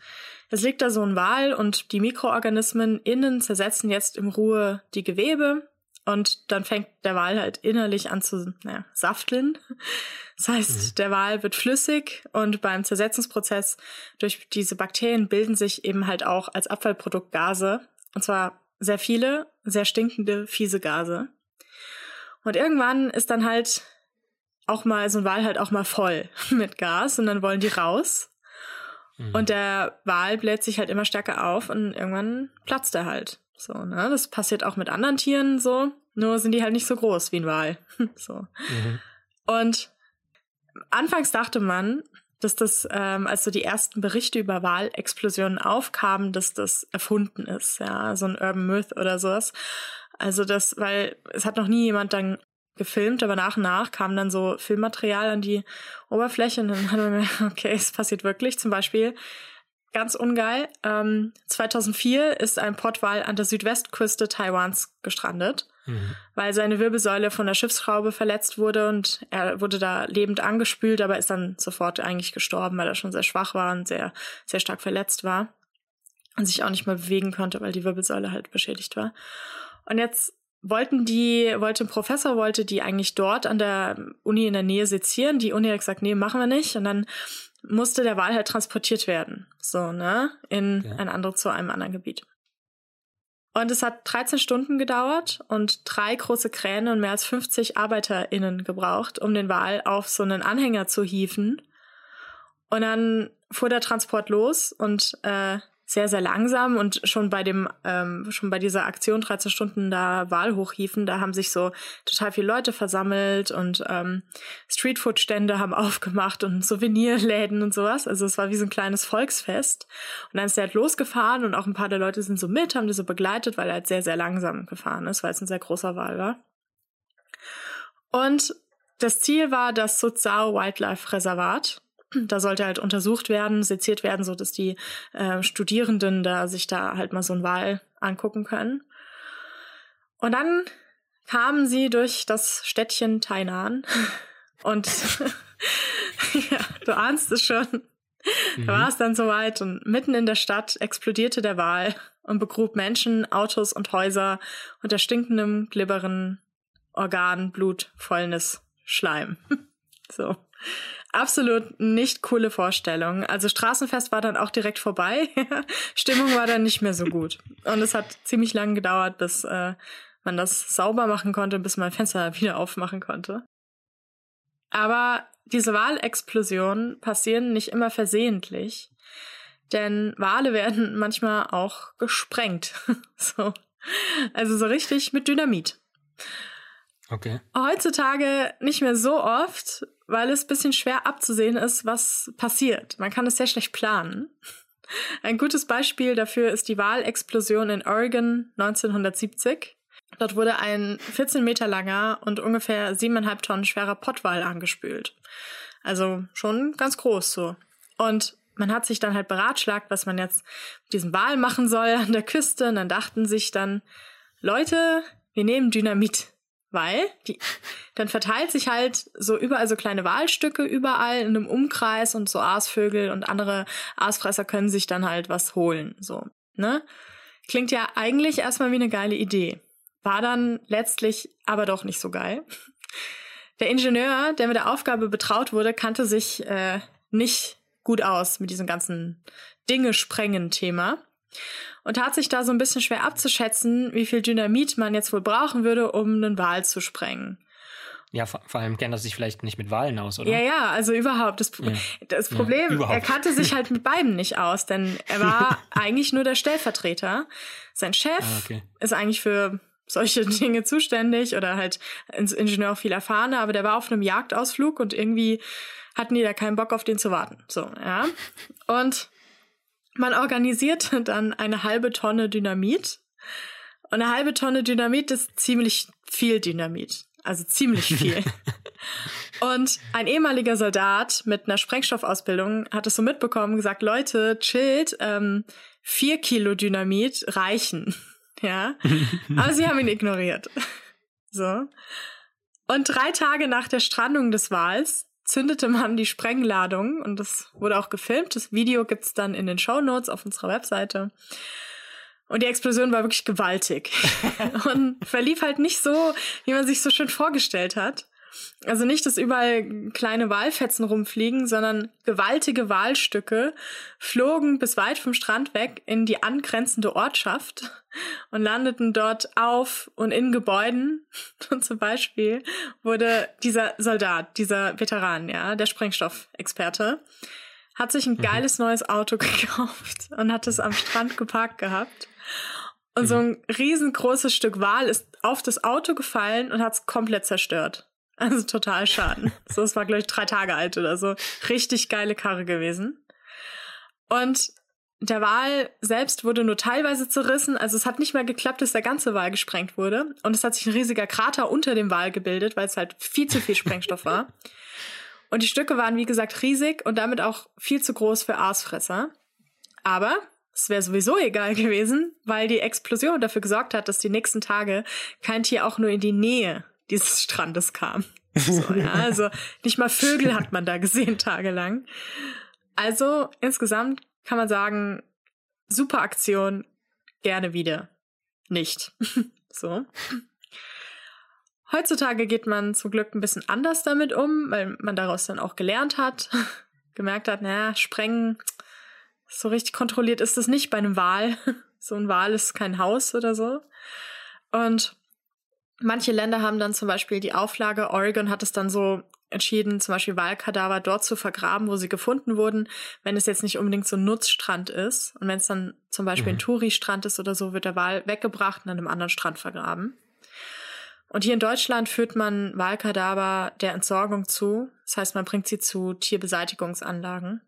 es liegt da so ein Wal und die Mikroorganismen innen zersetzen jetzt im Ruhe die Gewebe und dann fängt der Wal halt innerlich an zu naja, safteln. Das heißt, mhm. der Wal wird flüssig und beim Zersetzungsprozess durch diese Bakterien bilden sich eben halt auch als Abfallprodukt Gase. Und zwar sehr viele, sehr stinkende, fiese Gase. Und irgendwann ist dann halt auch mal so ein Wal halt auch mal voll mit Gas und dann wollen die raus. Mhm. Und der Wal bläht sich halt immer stärker auf und irgendwann platzt er halt. So, ne? Das passiert auch mit anderen Tieren so. Nur sind die halt nicht so groß wie ein Wal. so. Mhm. Und anfangs dachte man, dass das, ähm, als so die ersten Berichte über Walexplosionen aufkamen, dass das erfunden ist, ja, so ein Urban Myth oder sowas. Also das, weil es hat noch nie jemand dann gefilmt, aber nach und nach kam dann so Filmmaterial an die Oberfläche und dann hat man mir, okay, es passiert wirklich. Zum Beispiel ganz ungeil. Ähm, 2004 ist ein Pottwal an der Südwestküste Taiwans gestrandet, mhm. weil seine Wirbelsäule von der Schiffsschraube verletzt wurde und er wurde da lebend angespült, aber ist dann sofort eigentlich gestorben, weil er schon sehr schwach war und sehr, sehr stark verletzt war und sich auch nicht mehr bewegen konnte, weil die Wirbelsäule halt beschädigt war. Und jetzt wollten die, wollte ein Professor, wollte die eigentlich dort an der Uni in der Nähe sezieren. Die Uni hat gesagt, nee, machen wir nicht. Und dann musste der Wal halt transportiert werden. So, ne? In ja. ein anderes, zu einem anderen Gebiet. Und es hat 13 Stunden gedauert und drei große Kräne und mehr als 50 ArbeiterInnen gebraucht, um den Wal auf so einen Anhänger zu hieven. Und dann fuhr der Transport los und äh, sehr, sehr langsam und schon bei dem, ähm, schon bei dieser Aktion 13 Stunden da Wahl hochhiefen, da haben sich so total viele Leute versammelt und ähm, Streetfood-Stände haben aufgemacht und Souvenirläden und sowas. Also es war wie so ein kleines Volksfest. Und dann ist er halt losgefahren und auch ein paar der Leute sind so mit, haben das so begleitet, weil er halt sehr, sehr langsam gefahren ist, weil es ein sehr großer Wahl war. Und das Ziel war das Suzhou Wildlife Reservat. Da sollte halt untersucht werden, seziert werden, so dass die äh, Studierenden da sich da halt mal so ein Wahl angucken können. Und dann kamen sie durch das Städtchen Tainan und ja, du ahnst es schon. Mhm. Da war es dann soweit und mitten in der Stadt explodierte der Wal und begrub Menschen, Autos und Häuser unter stinkendem, glibberen Organ, Blut, Fäulnis, Schleim. So. Absolut nicht coole Vorstellung. Also Straßenfest war dann auch direkt vorbei. Stimmung war dann nicht mehr so gut. Und es hat ziemlich lange gedauert, bis äh, man das sauber machen konnte, bis man Fenster wieder aufmachen konnte. Aber diese Wahlexplosionen passieren nicht immer versehentlich, denn Wale werden manchmal auch gesprengt. so. Also so richtig mit Dynamit. Okay. Heutzutage nicht mehr so oft, weil es bisschen schwer abzusehen ist, was passiert. Man kann es sehr schlecht planen. Ein gutes Beispiel dafür ist die Wahlexplosion in Oregon 1970. Dort wurde ein 14 Meter langer und ungefähr siebeneinhalb Tonnen schwerer Pottwal angespült. Also schon ganz groß so. Und man hat sich dann halt beratschlagt, was man jetzt mit diesem Wal machen soll an der Küste. Und dann dachten sich dann, Leute, wir nehmen Dynamit. Weil die, dann verteilt sich halt so überall so kleine Walstücke überall in einem Umkreis und so Aasvögel und andere Aasfresser können sich dann halt was holen. So, ne? Klingt ja eigentlich erstmal wie eine geile Idee. War dann letztlich aber doch nicht so geil. Der Ingenieur, der mit der Aufgabe betraut wurde, kannte sich äh, nicht gut aus mit diesem ganzen Dinge sprengen Thema und tat sich da so ein bisschen schwer abzuschätzen, wie viel Dynamit man jetzt wohl brauchen würde, um einen Wal zu sprengen. Ja, vor, vor, allem kennt er sich vielleicht nicht mit Wahlen aus, oder? Ja, ja, also überhaupt. Das, ja. das Problem, ja, er kannte sich halt mit beiden nicht aus, denn er war eigentlich nur der Stellvertreter. Sein Chef ah, okay. ist eigentlich für solche Dinge zuständig oder halt ins Ingenieur viel erfahrener, aber der war auf einem Jagdausflug und irgendwie hatten die da keinen Bock auf den zu warten. So, ja. Und man organisierte dann eine halbe Tonne Dynamit. Und eine halbe Tonne Dynamit ist ziemlich viel Dynamit. Also ziemlich viel. und ein ehemaliger Soldat mit einer Sprengstoffausbildung hat es so mitbekommen, gesagt, Leute, chillt, ähm, vier Kilo Dynamit reichen. ja. Aber sie haben ihn ignoriert. so. Und drei Tage nach der Strandung des Wals zündete man die Sprengladung und das wurde auch gefilmt. Das Video gibt's dann in den Show Notes auf unserer Webseite. Und die Explosion war wirklich gewaltig und verlief halt nicht so, wie man sich so schön vorgestellt hat. Also nicht, dass überall kleine Walfetzen rumfliegen, sondern gewaltige Walstücke flogen bis weit vom Strand weg in die angrenzende Ortschaft und landeten dort auf und in Gebäuden. Und zum Beispiel wurde dieser Soldat, dieser Veteran, ja, der Sprengstoffexperte, hat sich ein mhm. geiles mhm. neues Auto gekauft und hat es am Strand geparkt gehabt. Und mhm. so ein riesengroßes Stück Wal ist auf das Auto gefallen und hat es komplett zerstört. Also total schaden. so, es war, glaube ich, drei Tage alt oder so. Richtig geile Karre gewesen. Und der Wal selbst wurde nur teilweise zerrissen. Also es hat nicht mehr geklappt, dass der ganze Wal gesprengt wurde. Und es hat sich ein riesiger Krater unter dem Wal gebildet, weil es halt viel zu viel Sprengstoff war. Und die Stücke waren, wie gesagt, riesig und damit auch viel zu groß für Aasfresser. Aber es wäre sowieso egal gewesen, weil die Explosion dafür gesorgt hat, dass die nächsten Tage kein Tier auch nur in die Nähe dieses Strandes kam. So, ja, also nicht mal Vögel hat man da gesehen tagelang. Also insgesamt kann man sagen, super Aktion, gerne wieder. Nicht. so. Heutzutage geht man zum Glück ein bisschen anders damit um, weil man daraus dann auch gelernt hat, gemerkt hat, naja, sprengen, so richtig kontrolliert ist das nicht bei einem Wal. So ein Wal ist kein Haus oder so. Und Manche Länder haben dann zum Beispiel die Auflage, Oregon hat es dann so entschieden, zum Beispiel Wahlkadaver dort zu vergraben, wo sie gefunden wurden, wenn es jetzt nicht unbedingt so ein Nutzstrand ist. Und wenn es dann zum Beispiel mhm. ein Touri-Strand ist oder so, wird der Wal weggebracht und an einem anderen Strand vergraben. Und hier in Deutschland führt man Wahlkadaver der Entsorgung zu. Das heißt, man bringt sie zu Tierbeseitigungsanlagen.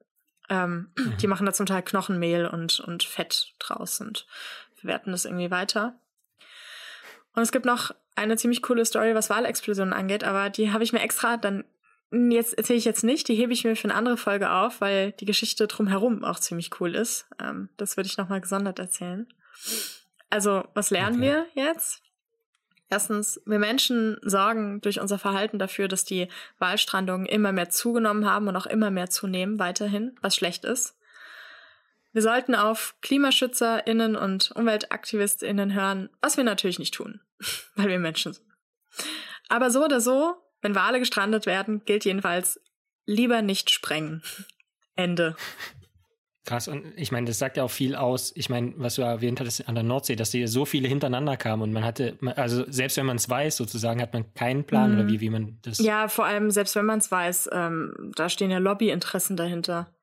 Ähm, mhm. Die machen da zum Teil Knochenmehl und, und Fett draus und verwerten das irgendwie weiter. Und es gibt noch eine ziemlich coole Story, was Wahlexplosionen angeht, aber die habe ich mir extra dann jetzt erzähle ich jetzt nicht, die hebe ich mir für eine andere Folge auf, weil die Geschichte drumherum auch ziemlich cool ist. Ähm, das würde ich nochmal gesondert erzählen. Also, was lernen okay. wir jetzt? Erstens, wir Menschen sorgen durch unser Verhalten dafür, dass die Wahlstrandungen immer mehr zugenommen haben und auch immer mehr zunehmen weiterhin, was schlecht ist. Wir sollten auf KlimaschützerInnen und UmweltaktivistInnen hören, was wir natürlich nicht tun, weil wir Menschen sind. Aber so oder so wenn Wale gestrandet werden, gilt jedenfalls lieber nicht sprengen. Ende. Krass, und ich meine, das sagt ja auch viel aus. Ich meine, was du erwähnt hattest an der Nordsee, dass die so viele hintereinander kamen und man hatte, also selbst wenn man es weiß, sozusagen, hat man keinen Plan mhm. oder wie, wie man das. Ja, vor allem, selbst wenn man es weiß, ähm, da stehen ja Lobbyinteressen dahinter.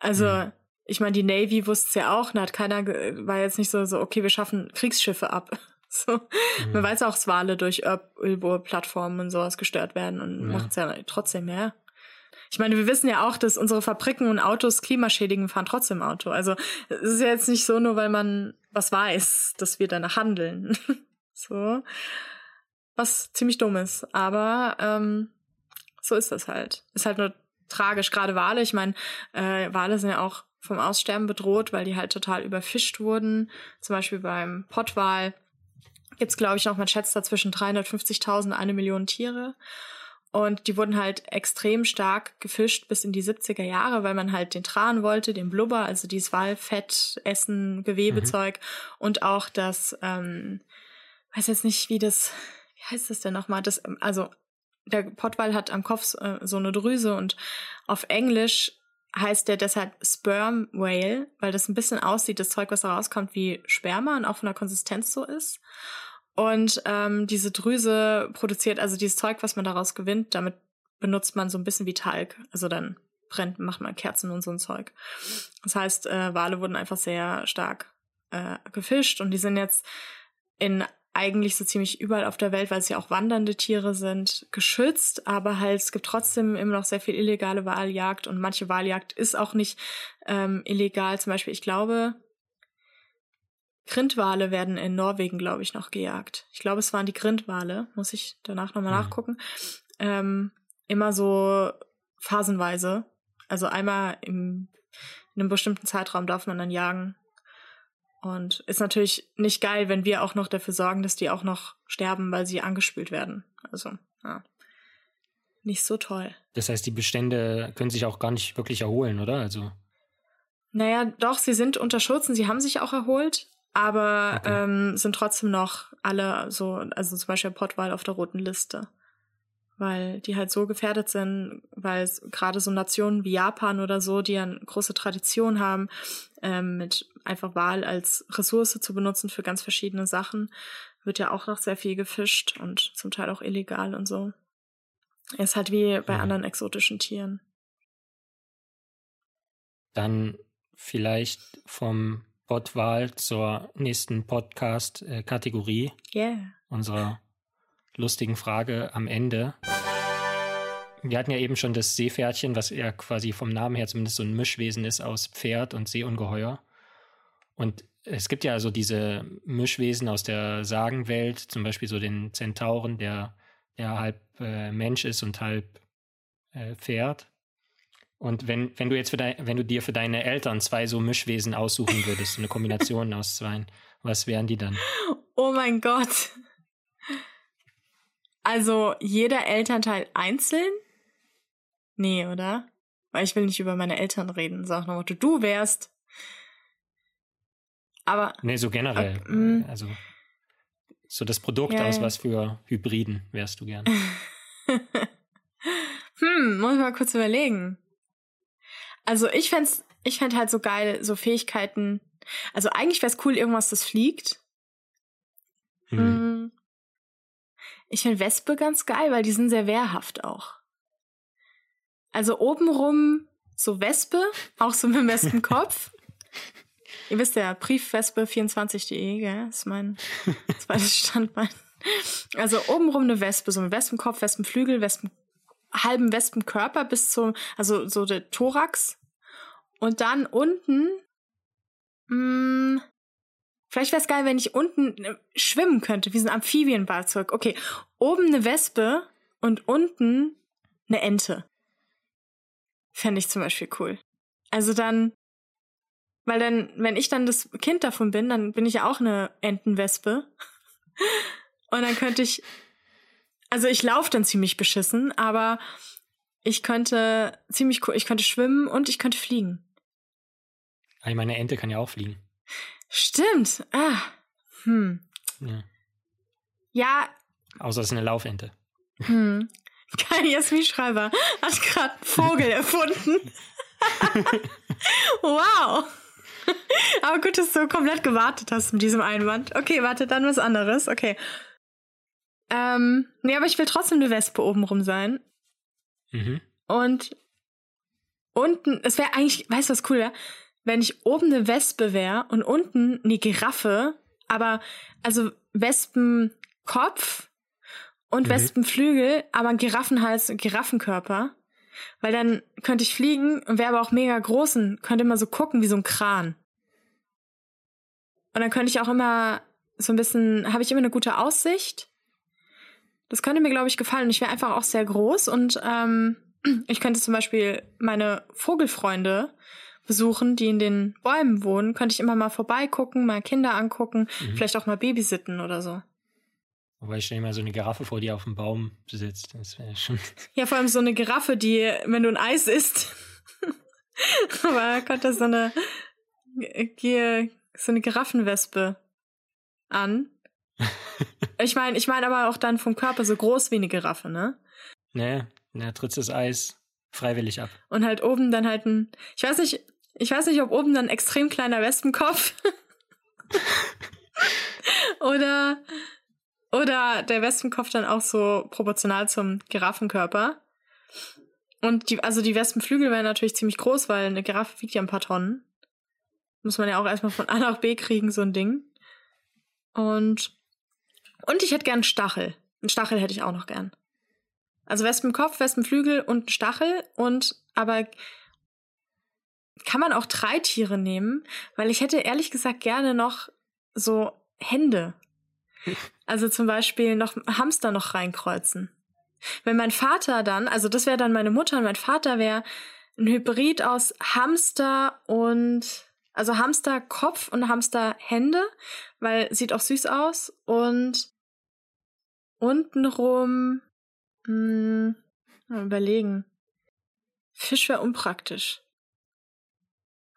Also, mhm. Ich meine, die Navy wusste es ja auch, da hat keiner, war jetzt nicht so, so, okay, wir schaffen Kriegsschiffe ab. So. Mhm. Man weiß auch, dass Wale durch Ölbohrplattformen und sowas gestört werden und ja. macht es ja trotzdem mehr. Ich meine, wir wissen ja auch, dass unsere Fabriken und Autos klimaschädigen, fahren trotzdem Auto. Also es ist ja jetzt nicht so, nur weil man was weiß, dass wir danach handeln. so. Was ziemlich dumm ist. Aber ähm, so ist das halt. Ist halt nur tragisch. Gerade Wale, ich meine, äh, Wale sind ja auch vom Aussterben bedroht, weil die halt total überfischt wurden. Zum Beispiel beim Pottwal gibt's glaube ich, noch, man schätzt da zwischen 350.000 und eine Million Tiere. Und die wurden halt extrem stark gefischt bis in die 70er Jahre, weil man halt den Tran wollte, den Blubber, also dieses Walfett, Essen, Gewebezeug mhm. und auch das, ähm, weiß jetzt nicht, wie das, wie heißt das denn nochmal? Das, also der Pottwal hat am Kopf äh, so eine Drüse und auf Englisch heißt der deshalb Sperm Whale, weil das ein bisschen aussieht, das Zeug, was da rauskommt, wie Sperma und auch von der Konsistenz so ist. Und ähm, diese Drüse produziert also dieses Zeug, was man daraus gewinnt, damit benutzt man so ein bisschen wie Talg. Also dann brennt, macht man Kerzen und so ein Zeug. Das heißt, äh, Wale wurden einfach sehr stark äh, gefischt und die sind jetzt in eigentlich so ziemlich überall auf der Welt, weil sie auch wandernde Tiere sind, geschützt, aber halt es gibt trotzdem immer noch sehr viel illegale Waljagd und manche Waljagd ist auch nicht ähm, illegal. Zum Beispiel, ich glaube, Grindwale werden in Norwegen, glaube ich, noch gejagt. Ich glaube, es waren die Grindwale, muss ich danach nochmal mhm. nachgucken. Ähm, immer so phasenweise. Also einmal im, in einem bestimmten Zeitraum darf man dann jagen. Und ist natürlich nicht geil, wenn wir auch noch dafür sorgen, dass die auch noch sterben, weil sie angespült werden. Also, ja. Nicht so toll. Das heißt, die Bestände können sich auch gar nicht wirklich erholen, oder? Also. Naja, doch, sie sind unter Schutz und sie haben sich auch erholt aber okay. ähm, sind trotzdem noch alle so, also zum Beispiel Pottwal auf der roten Liste. Weil die halt so gefährdet sind, weil gerade so Nationen wie Japan oder so, die ja eine große Tradition haben, ähm, mit einfach Wal als Ressource zu benutzen für ganz verschiedene Sachen, wird ja auch noch sehr viel gefischt und zum Teil auch illegal und so. Ist halt wie bei ja. anderen exotischen Tieren. Dann vielleicht vom Wortwahl zur nächsten Podcast-Kategorie. Yeah. Unserer lustigen Frage am Ende. Wir hatten ja eben schon das Seepferdchen, was ja quasi vom Namen her zumindest so ein Mischwesen ist aus Pferd und Seeungeheuer. Und es gibt ja also diese Mischwesen aus der Sagenwelt, zum Beispiel so den Zentauren, der, der halb äh, Mensch ist und halb äh, Pferd. Und wenn, wenn du jetzt für dein, wenn du dir für deine Eltern zwei so Mischwesen aussuchen würdest, eine Kombination aus zwei, was wären die dann? Oh mein Gott. Also jeder Elternteil einzeln? Nee, oder? Weil ich will nicht über meine Eltern reden. Sag noch Motto, du wärst. Aber. Nee, so generell. Äh, also so das Produkt ja, aus was für Hybriden wärst du gern. hm, muss ich mal kurz überlegen. Also ich fände ich fänd halt so geil, so Fähigkeiten. Also eigentlich wäre es cool, irgendwas, das fliegt. Hm. Ich finde Wespe ganz geil, weil die sind sehr wehrhaft auch. Also obenrum so Wespe, auch so mit dem Wespenkopf. Ihr wisst ja, briefwespe24.de, gell? ist mein zweites Standbein. Also obenrum eine Wespe, so mit Wespenkopf, Wespenflügel, Wespen, halben Wespenkörper bis zum, also so der Thorax und dann unten, mh, mm, vielleicht wäre es geil, wenn ich unten äh, schwimmen könnte, wie so ein Amphibienfahrzeug. Okay, oben eine Wespe und unten eine Ente. Fände ich zum Beispiel cool. Also dann, weil dann, wenn ich dann das Kind davon bin, dann bin ich ja auch eine Entenwespe. Und dann könnte ich, also ich laufe dann ziemlich beschissen, aber ich könnte ziemlich cool, ich könnte schwimmen und ich könnte fliegen. Ich meine, Ente kann ja auch fliegen. Stimmt. Ah. Hm. Ja. Ja. Außer es ist eine Laufente. Hm. Kein Jasmin Schreiber hat gerade einen Vogel erfunden. wow. Aber gut, dass du komplett gewartet hast mit diesem Einwand. Okay, warte, dann was anderes. Okay. Ähm, nee, aber ich will trotzdem eine Wespe obenrum sein. Mhm. Und unten, es wäre eigentlich, weißt du, was cool wäre? Wenn ich oben eine Wespe wäre und unten eine Giraffe, aber also Wespenkopf und mhm. Wespenflügel, aber ein Giraffenhals und Giraffenkörper. Weil dann könnte ich fliegen und wäre aber auch mega groß und könnte immer so gucken wie so ein Kran. Und dann könnte ich auch immer so ein bisschen, habe ich immer eine gute Aussicht. Das könnte mir, glaube ich, gefallen. Und ich wäre einfach auch sehr groß und ähm, ich könnte zum Beispiel meine Vogelfreunde besuchen, die in den Bäumen wohnen, könnte ich immer mal vorbeigucken, mal Kinder angucken, mhm. vielleicht auch mal babysitten oder so. Wobei ich stelle mir so eine Giraffe vor, die auf dem Baum sitzt. Das wäre schon. Ja, vor allem so eine Giraffe, die, wenn du ein Eis isst. Aber kommt da so eine, so eine Giraffenwespe an. Ich meine, ich meine aber auch dann vom Körper so groß wie eine Giraffe, ne? Nee, ne, tritt das Eis freiwillig ab. Und halt oben dann halt ein, ich weiß nicht, ich weiß nicht, ob oben dann ein extrem kleiner Wespenkopf oder oder der Wespenkopf dann auch so proportional zum Giraffenkörper. Und die, also die Wespenflügel wären natürlich ziemlich groß, weil eine Giraffe wiegt ja ein paar Tonnen. Muss man ja auch erstmal von A nach B kriegen, so ein Ding. Und, und ich hätte gern einen Stachel. Einen Stachel hätte ich auch noch gern. Also Wespenkopf, Wespenflügel und einen Stachel und, aber kann man auch drei Tiere nehmen, weil ich hätte ehrlich gesagt gerne noch so Hände. Also zum Beispiel noch Hamster noch reinkreuzen. Wenn mein Vater dann, also das wäre dann meine Mutter und mein Vater wäre ein Hybrid aus Hamster und also Hamsterkopf und Hamsterhände, weil sieht auch süß aus und untenrum mh, hm, überlegen. Fisch wäre unpraktisch.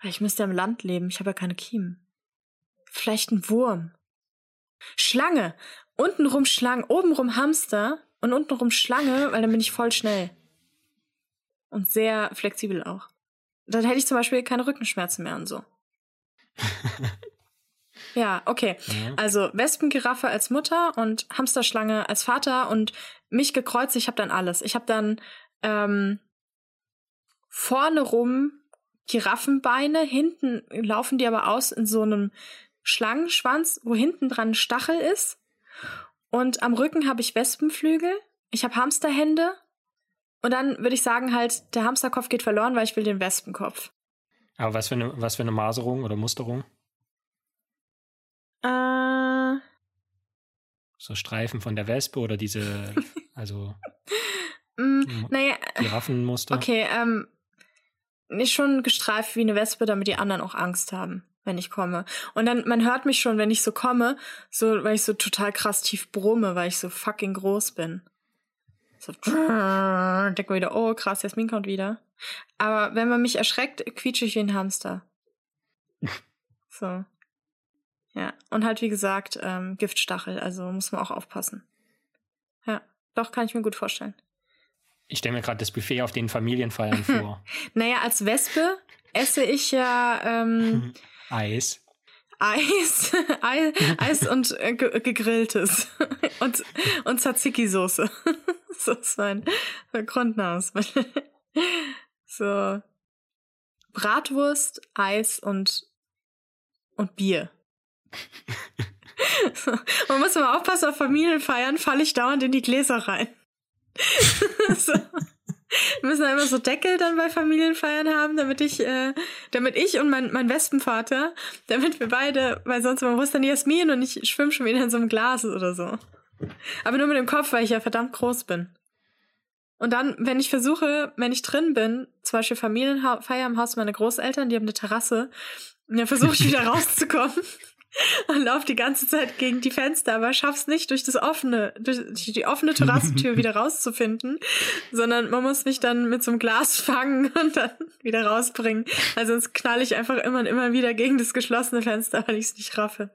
Ich müsste im Land leben, ich habe ja keine Kiemen. Vielleicht ein Wurm. Schlange. Untenrum Schlange, obenrum Hamster und untenrum Schlange, weil dann bin ich voll schnell. Und sehr flexibel auch. Dann hätte ich zum Beispiel keine Rückenschmerzen mehr und so. ja, okay. Ja. Also Wespengiraffe als Mutter und Hamsterschlange als Vater und mich gekreuzt, ich habe dann alles. Ich habe dann ähm, vorne rum Giraffenbeine, hinten laufen die aber aus in so einem Schlangenschwanz, wo hinten dran ein Stachel ist. Und am Rücken habe ich Wespenflügel. Ich habe Hamsterhände. Und dann würde ich sagen, halt, der Hamsterkopf geht verloren, weil ich will den Wespenkopf. Aber was für eine, was für eine Maserung oder Musterung? Äh. So Streifen von der Wespe oder diese, also. mm, naja. Giraffenmuster? Okay, ähm. Nicht schon gestreift wie eine Wespe, damit die anderen auch Angst haben wenn ich komme. Und dann, man hört mich schon, wenn ich so komme, so, weil ich so total krass tief brumme, weil ich so fucking groß bin. So, denkt man wieder, oh krass, Jasmin kommt wieder. Aber wenn man mich erschreckt, quietsche ich wie ein Hamster. So. Ja, und halt wie gesagt, ähm, Giftstachel, also muss man auch aufpassen. Ja, doch, kann ich mir gut vorstellen. Ich stelle mir gerade das Buffet auf den Familienfeiern vor. naja, als Wespe esse ich ja ähm, Eis. Eis, Eis, und äh, gegrilltes und und Tzatziki-Soße. so ist mein Grundnahrungsmittel. so Bratwurst, Eis und und Bier. Man muss immer aufpassen, auf Familienfeiern falle ich dauernd in die Gläser rein. so. Wir müssen immer so Deckel dann bei Familienfeiern haben, damit ich, äh, damit ich und mein, mein Wespenvater, damit wir beide, weil sonst man muss dann Jasmin und ich schwimme schon wieder in so einem Glas oder so. Aber nur mit dem Kopf, weil ich ja verdammt groß bin. Und dann, wenn ich versuche, wenn ich drin bin, zum Beispiel Familienfeier im Haus meiner Großeltern, die haben eine Terrasse, und dann versuche ich wieder rauszukommen und lauf die ganze Zeit gegen die Fenster, aber schaff's nicht durch das offene, durch die offene Terrassentür wieder rauszufinden, sondern man muss mich dann mit so einem Glas fangen und dann wieder rausbringen. Also sonst knall ich einfach immer und immer wieder gegen das geschlossene Fenster, weil ich es nicht raffe.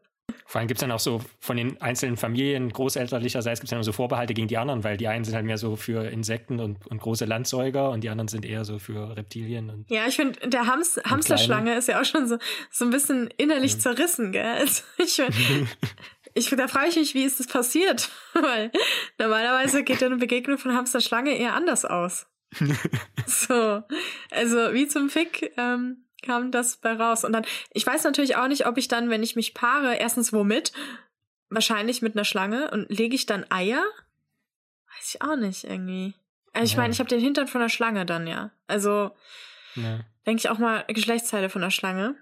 Vor allem gibt es dann auch so von den einzelnen Familien großelterlicherseits gibt es dann so Vorbehalte gegen die anderen, weil die einen sind halt mehr so für Insekten und, und große Landsäuger und die anderen sind eher so für Reptilien. Und ja, ich finde, der Hams Hamsterschlange ist ja auch schon so, so ein bisschen innerlich ja. zerrissen, gell? Also ich, ich, da frage ich mich, wie ist das passiert? weil normalerweise geht ja eine Begegnung von Hamsterschlange eher anders aus. so, also wie zum Fick ähm, kam das bei raus. Und dann, ich weiß natürlich auch nicht, ob ich dann, wenn ich mich paare, erstens womit? Wahrscheinlich mit einer Schlange. Und lege ich dann Eier? Weiß ich auch nicht irgendwie. Also ich ja. meine, ich habe den Hintern von der Schlange dann, ja. Also ja. denke ich auch mal Geschlechtsteile von der Schlange.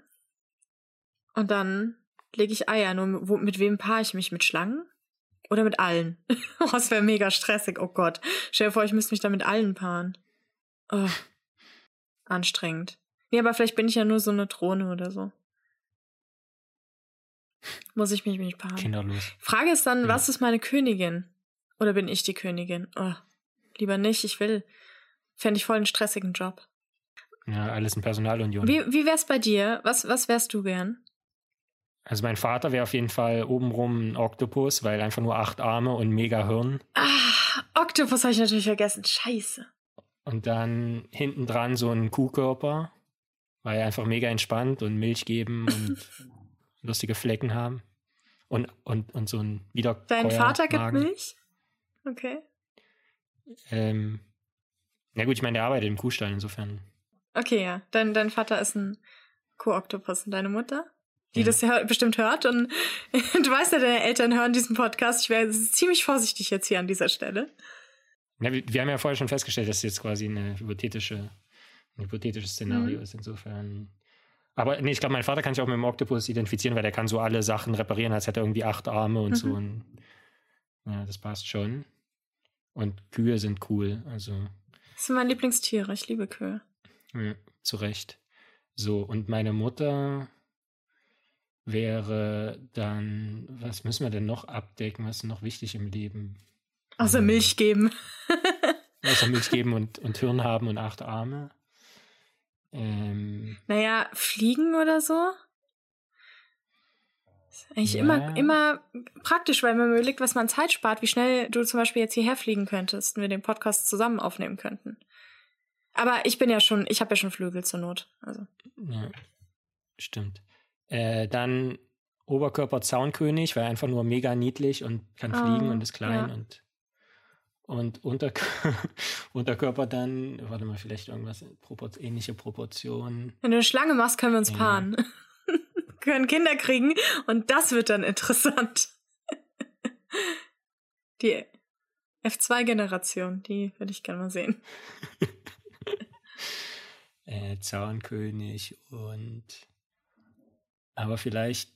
Und dann lege ich Eier. Nur wo, mit wem paare ich mich? Mit Schlangen? Oder mit allen? oh, das wäre mega stressig. Oh Gott. Stell dir vor, ich müsste mich da mit allen paaren. Oh. Anstrengend. Nee, aber vielleicht bin ich ja nur so eine Drohne oder so. Muss ich mich nicht paaren. Kinderlos. Frage ist dann, ja. was ist meine Königin? Oder bin ich die Königin? Oh, lieber nicht, ich will. Fände ich voll einen stressigen Job. Ja, alles in Personalunion. Wie, wie wär's bei dir? Was, was wärst du gern? Also mein Vater wäre auf jeden Fall obenrum ein Oktopus, weil einfach nur acht Arme und mega Hirn. Ah, Oktopus habe ich natürlich vergessen. Scheiße. Und dann hinten dran so ein Kuhkörper weil einfach mega entspannt und Milch geben und lustige Flecken haben. Und, und, und so ein wieder. Dein Vater gibt Milch? Okay. Ähm, na gut, ich meine, der arbeitet im Kuhstall insofern. Okay, ja. Dein, dein Vater ist ein Kuh-Oktopus und deine Mutter? Die ja. das ja bestimmt hört. Und du weißt ja, deine Eltern hören diesen Podcast. Ich wäre ziemlich vorsichtig jetzt hier an dieser Stelle. Ja, wir, wir haben ja vorher schon festgestellt, dass es jetzt quasi eine hypothetische ein hypothetisches Szenario mhm. ist insofern. Aber nee, ich glaube, mein Vater kann sich auch mit dem Oktopus identifizieren, weil der kann so alle Sachen reparieren, als hätte er irgendwie acht Arme und mhm. so. Und, ja, das passt schon. Und Kühe sind cool, also. Das sind meine Lieblingstiere, ich liebe Kühe. Ja, zu Recht. So, und meine Mutter wäre dann, was müssen wir denn noch abdecken? Was ist noch wichtig im Leben? Außer ähm, Milch geben. Außer Milch geben und, und Hirn haben und acht Arme. Ähm, naja, fliegen oder so? Ist eigentlich ja. immer, immer praktisch, weil man überlegt, was man Zeit spart, wie schnell du zum Beispiel jetzt hierher fliegen könntest und wir den Podcast zusammen aufnehmen könnten. Aber ich bin ja schon, ich habe ja schon Flügel zur Not. Also. Ja, stimmt. Äh, dann Oberkörper Zaunkönig, weil er einfach nur mega niedlich und kann oh, fliegen und ist klein ja. und und Unterk Unterkörper dann, warte mal, vielleicht irgendwas, Propor ähnliche Proportionen. Wenn du eine Schlange machst, können wir uns ja. paaren. können Kinder kriegen und das wird dann interessant. die F2-Generation, die würde ich gerne mal sehen. äh, Zaunkönig und aber vielleicht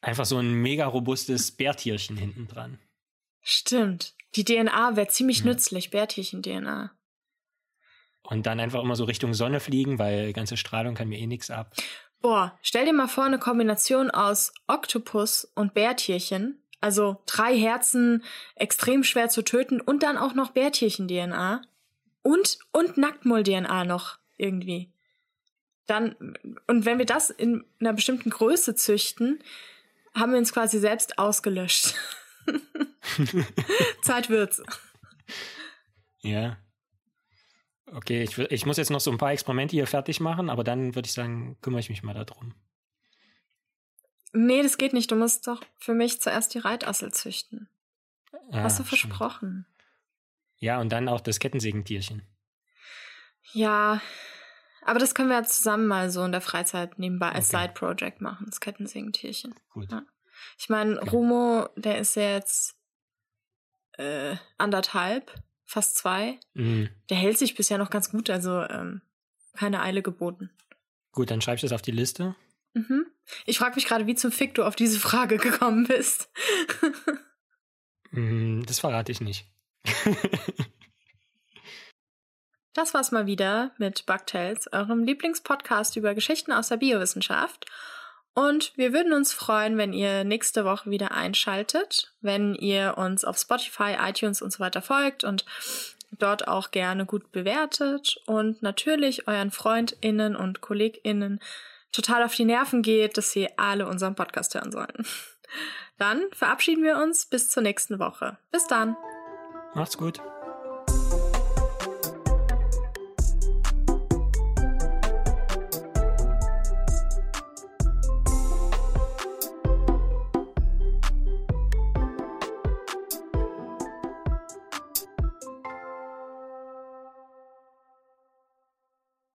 einfach so ein mega robustes Bärtierchen hinten dran. Stimmt. Die DNA wäre ziemlich ja. nützlich, Bärtierchen-DNA. Und dann einfach immer so Richtung Sonne fliegen, weil ganze Strahlung kann mir eh nichts ab. Boah, stell dir mal vor, eine Kombination aus Oktopus und Bärtierchen. Also drei Herzen, extrem schwer zu töten und dann auch noch Bärtierchen-DNA. Und, und Nacktmull-DNA noch irgendwie. Dann, und wenn wir das in einer bestimmten Größe züchten, haben wir uns quasi selbst ausgelöscht. Zeit wird's. Ja. Okay, ich, ich muss jetzt noch so ein paar Experimente hier fertig machen, aber dann würde ich sagen, kümmere ich mich mal darum. Nee, das geht nicht. Du musst doch für mich zuerst die Reitassel züchten. Ah, Hast du versprochen. Ja, und dann auch das Kettensägentierchen. Ja, aber das können wir ja zusammen mal so in der Freizeit nebenbei als okay. Side-Project machen, das Kettensägentierchen. Gut. Ja. Ich meine. Rumo, der ist jetzt äh, anderthalb, fast zwei. Mhm. Der hält sich bisher noch ganz gut, also ähm, keine Eile geboten. Gut, dann schreibst du es auf die Liste. Mhm. Ich frage mich gerade, wie zum Fick du auf diese Frage gekommen bist. mm, das verrate ich nicht. das war's mal wieder mit Bugtails, eurem Lieblingspodcast über Geschichten aus der Biowissenschaft. Und wir würden uns freuen, wenn ihr nächste Woche wieder einschaltet, wenn ihr uns auf Spotify, iTunes und so weiter folgt und dort auch gerne gut bewertet und natürlich euren FreundInnen und KollegInnen total auf die Nerven geht, dass sie alle unseren Podcast hören sollen. Dann verabschieden wir uns bis zur nächsten Woche. Bis dann. Macht's gut.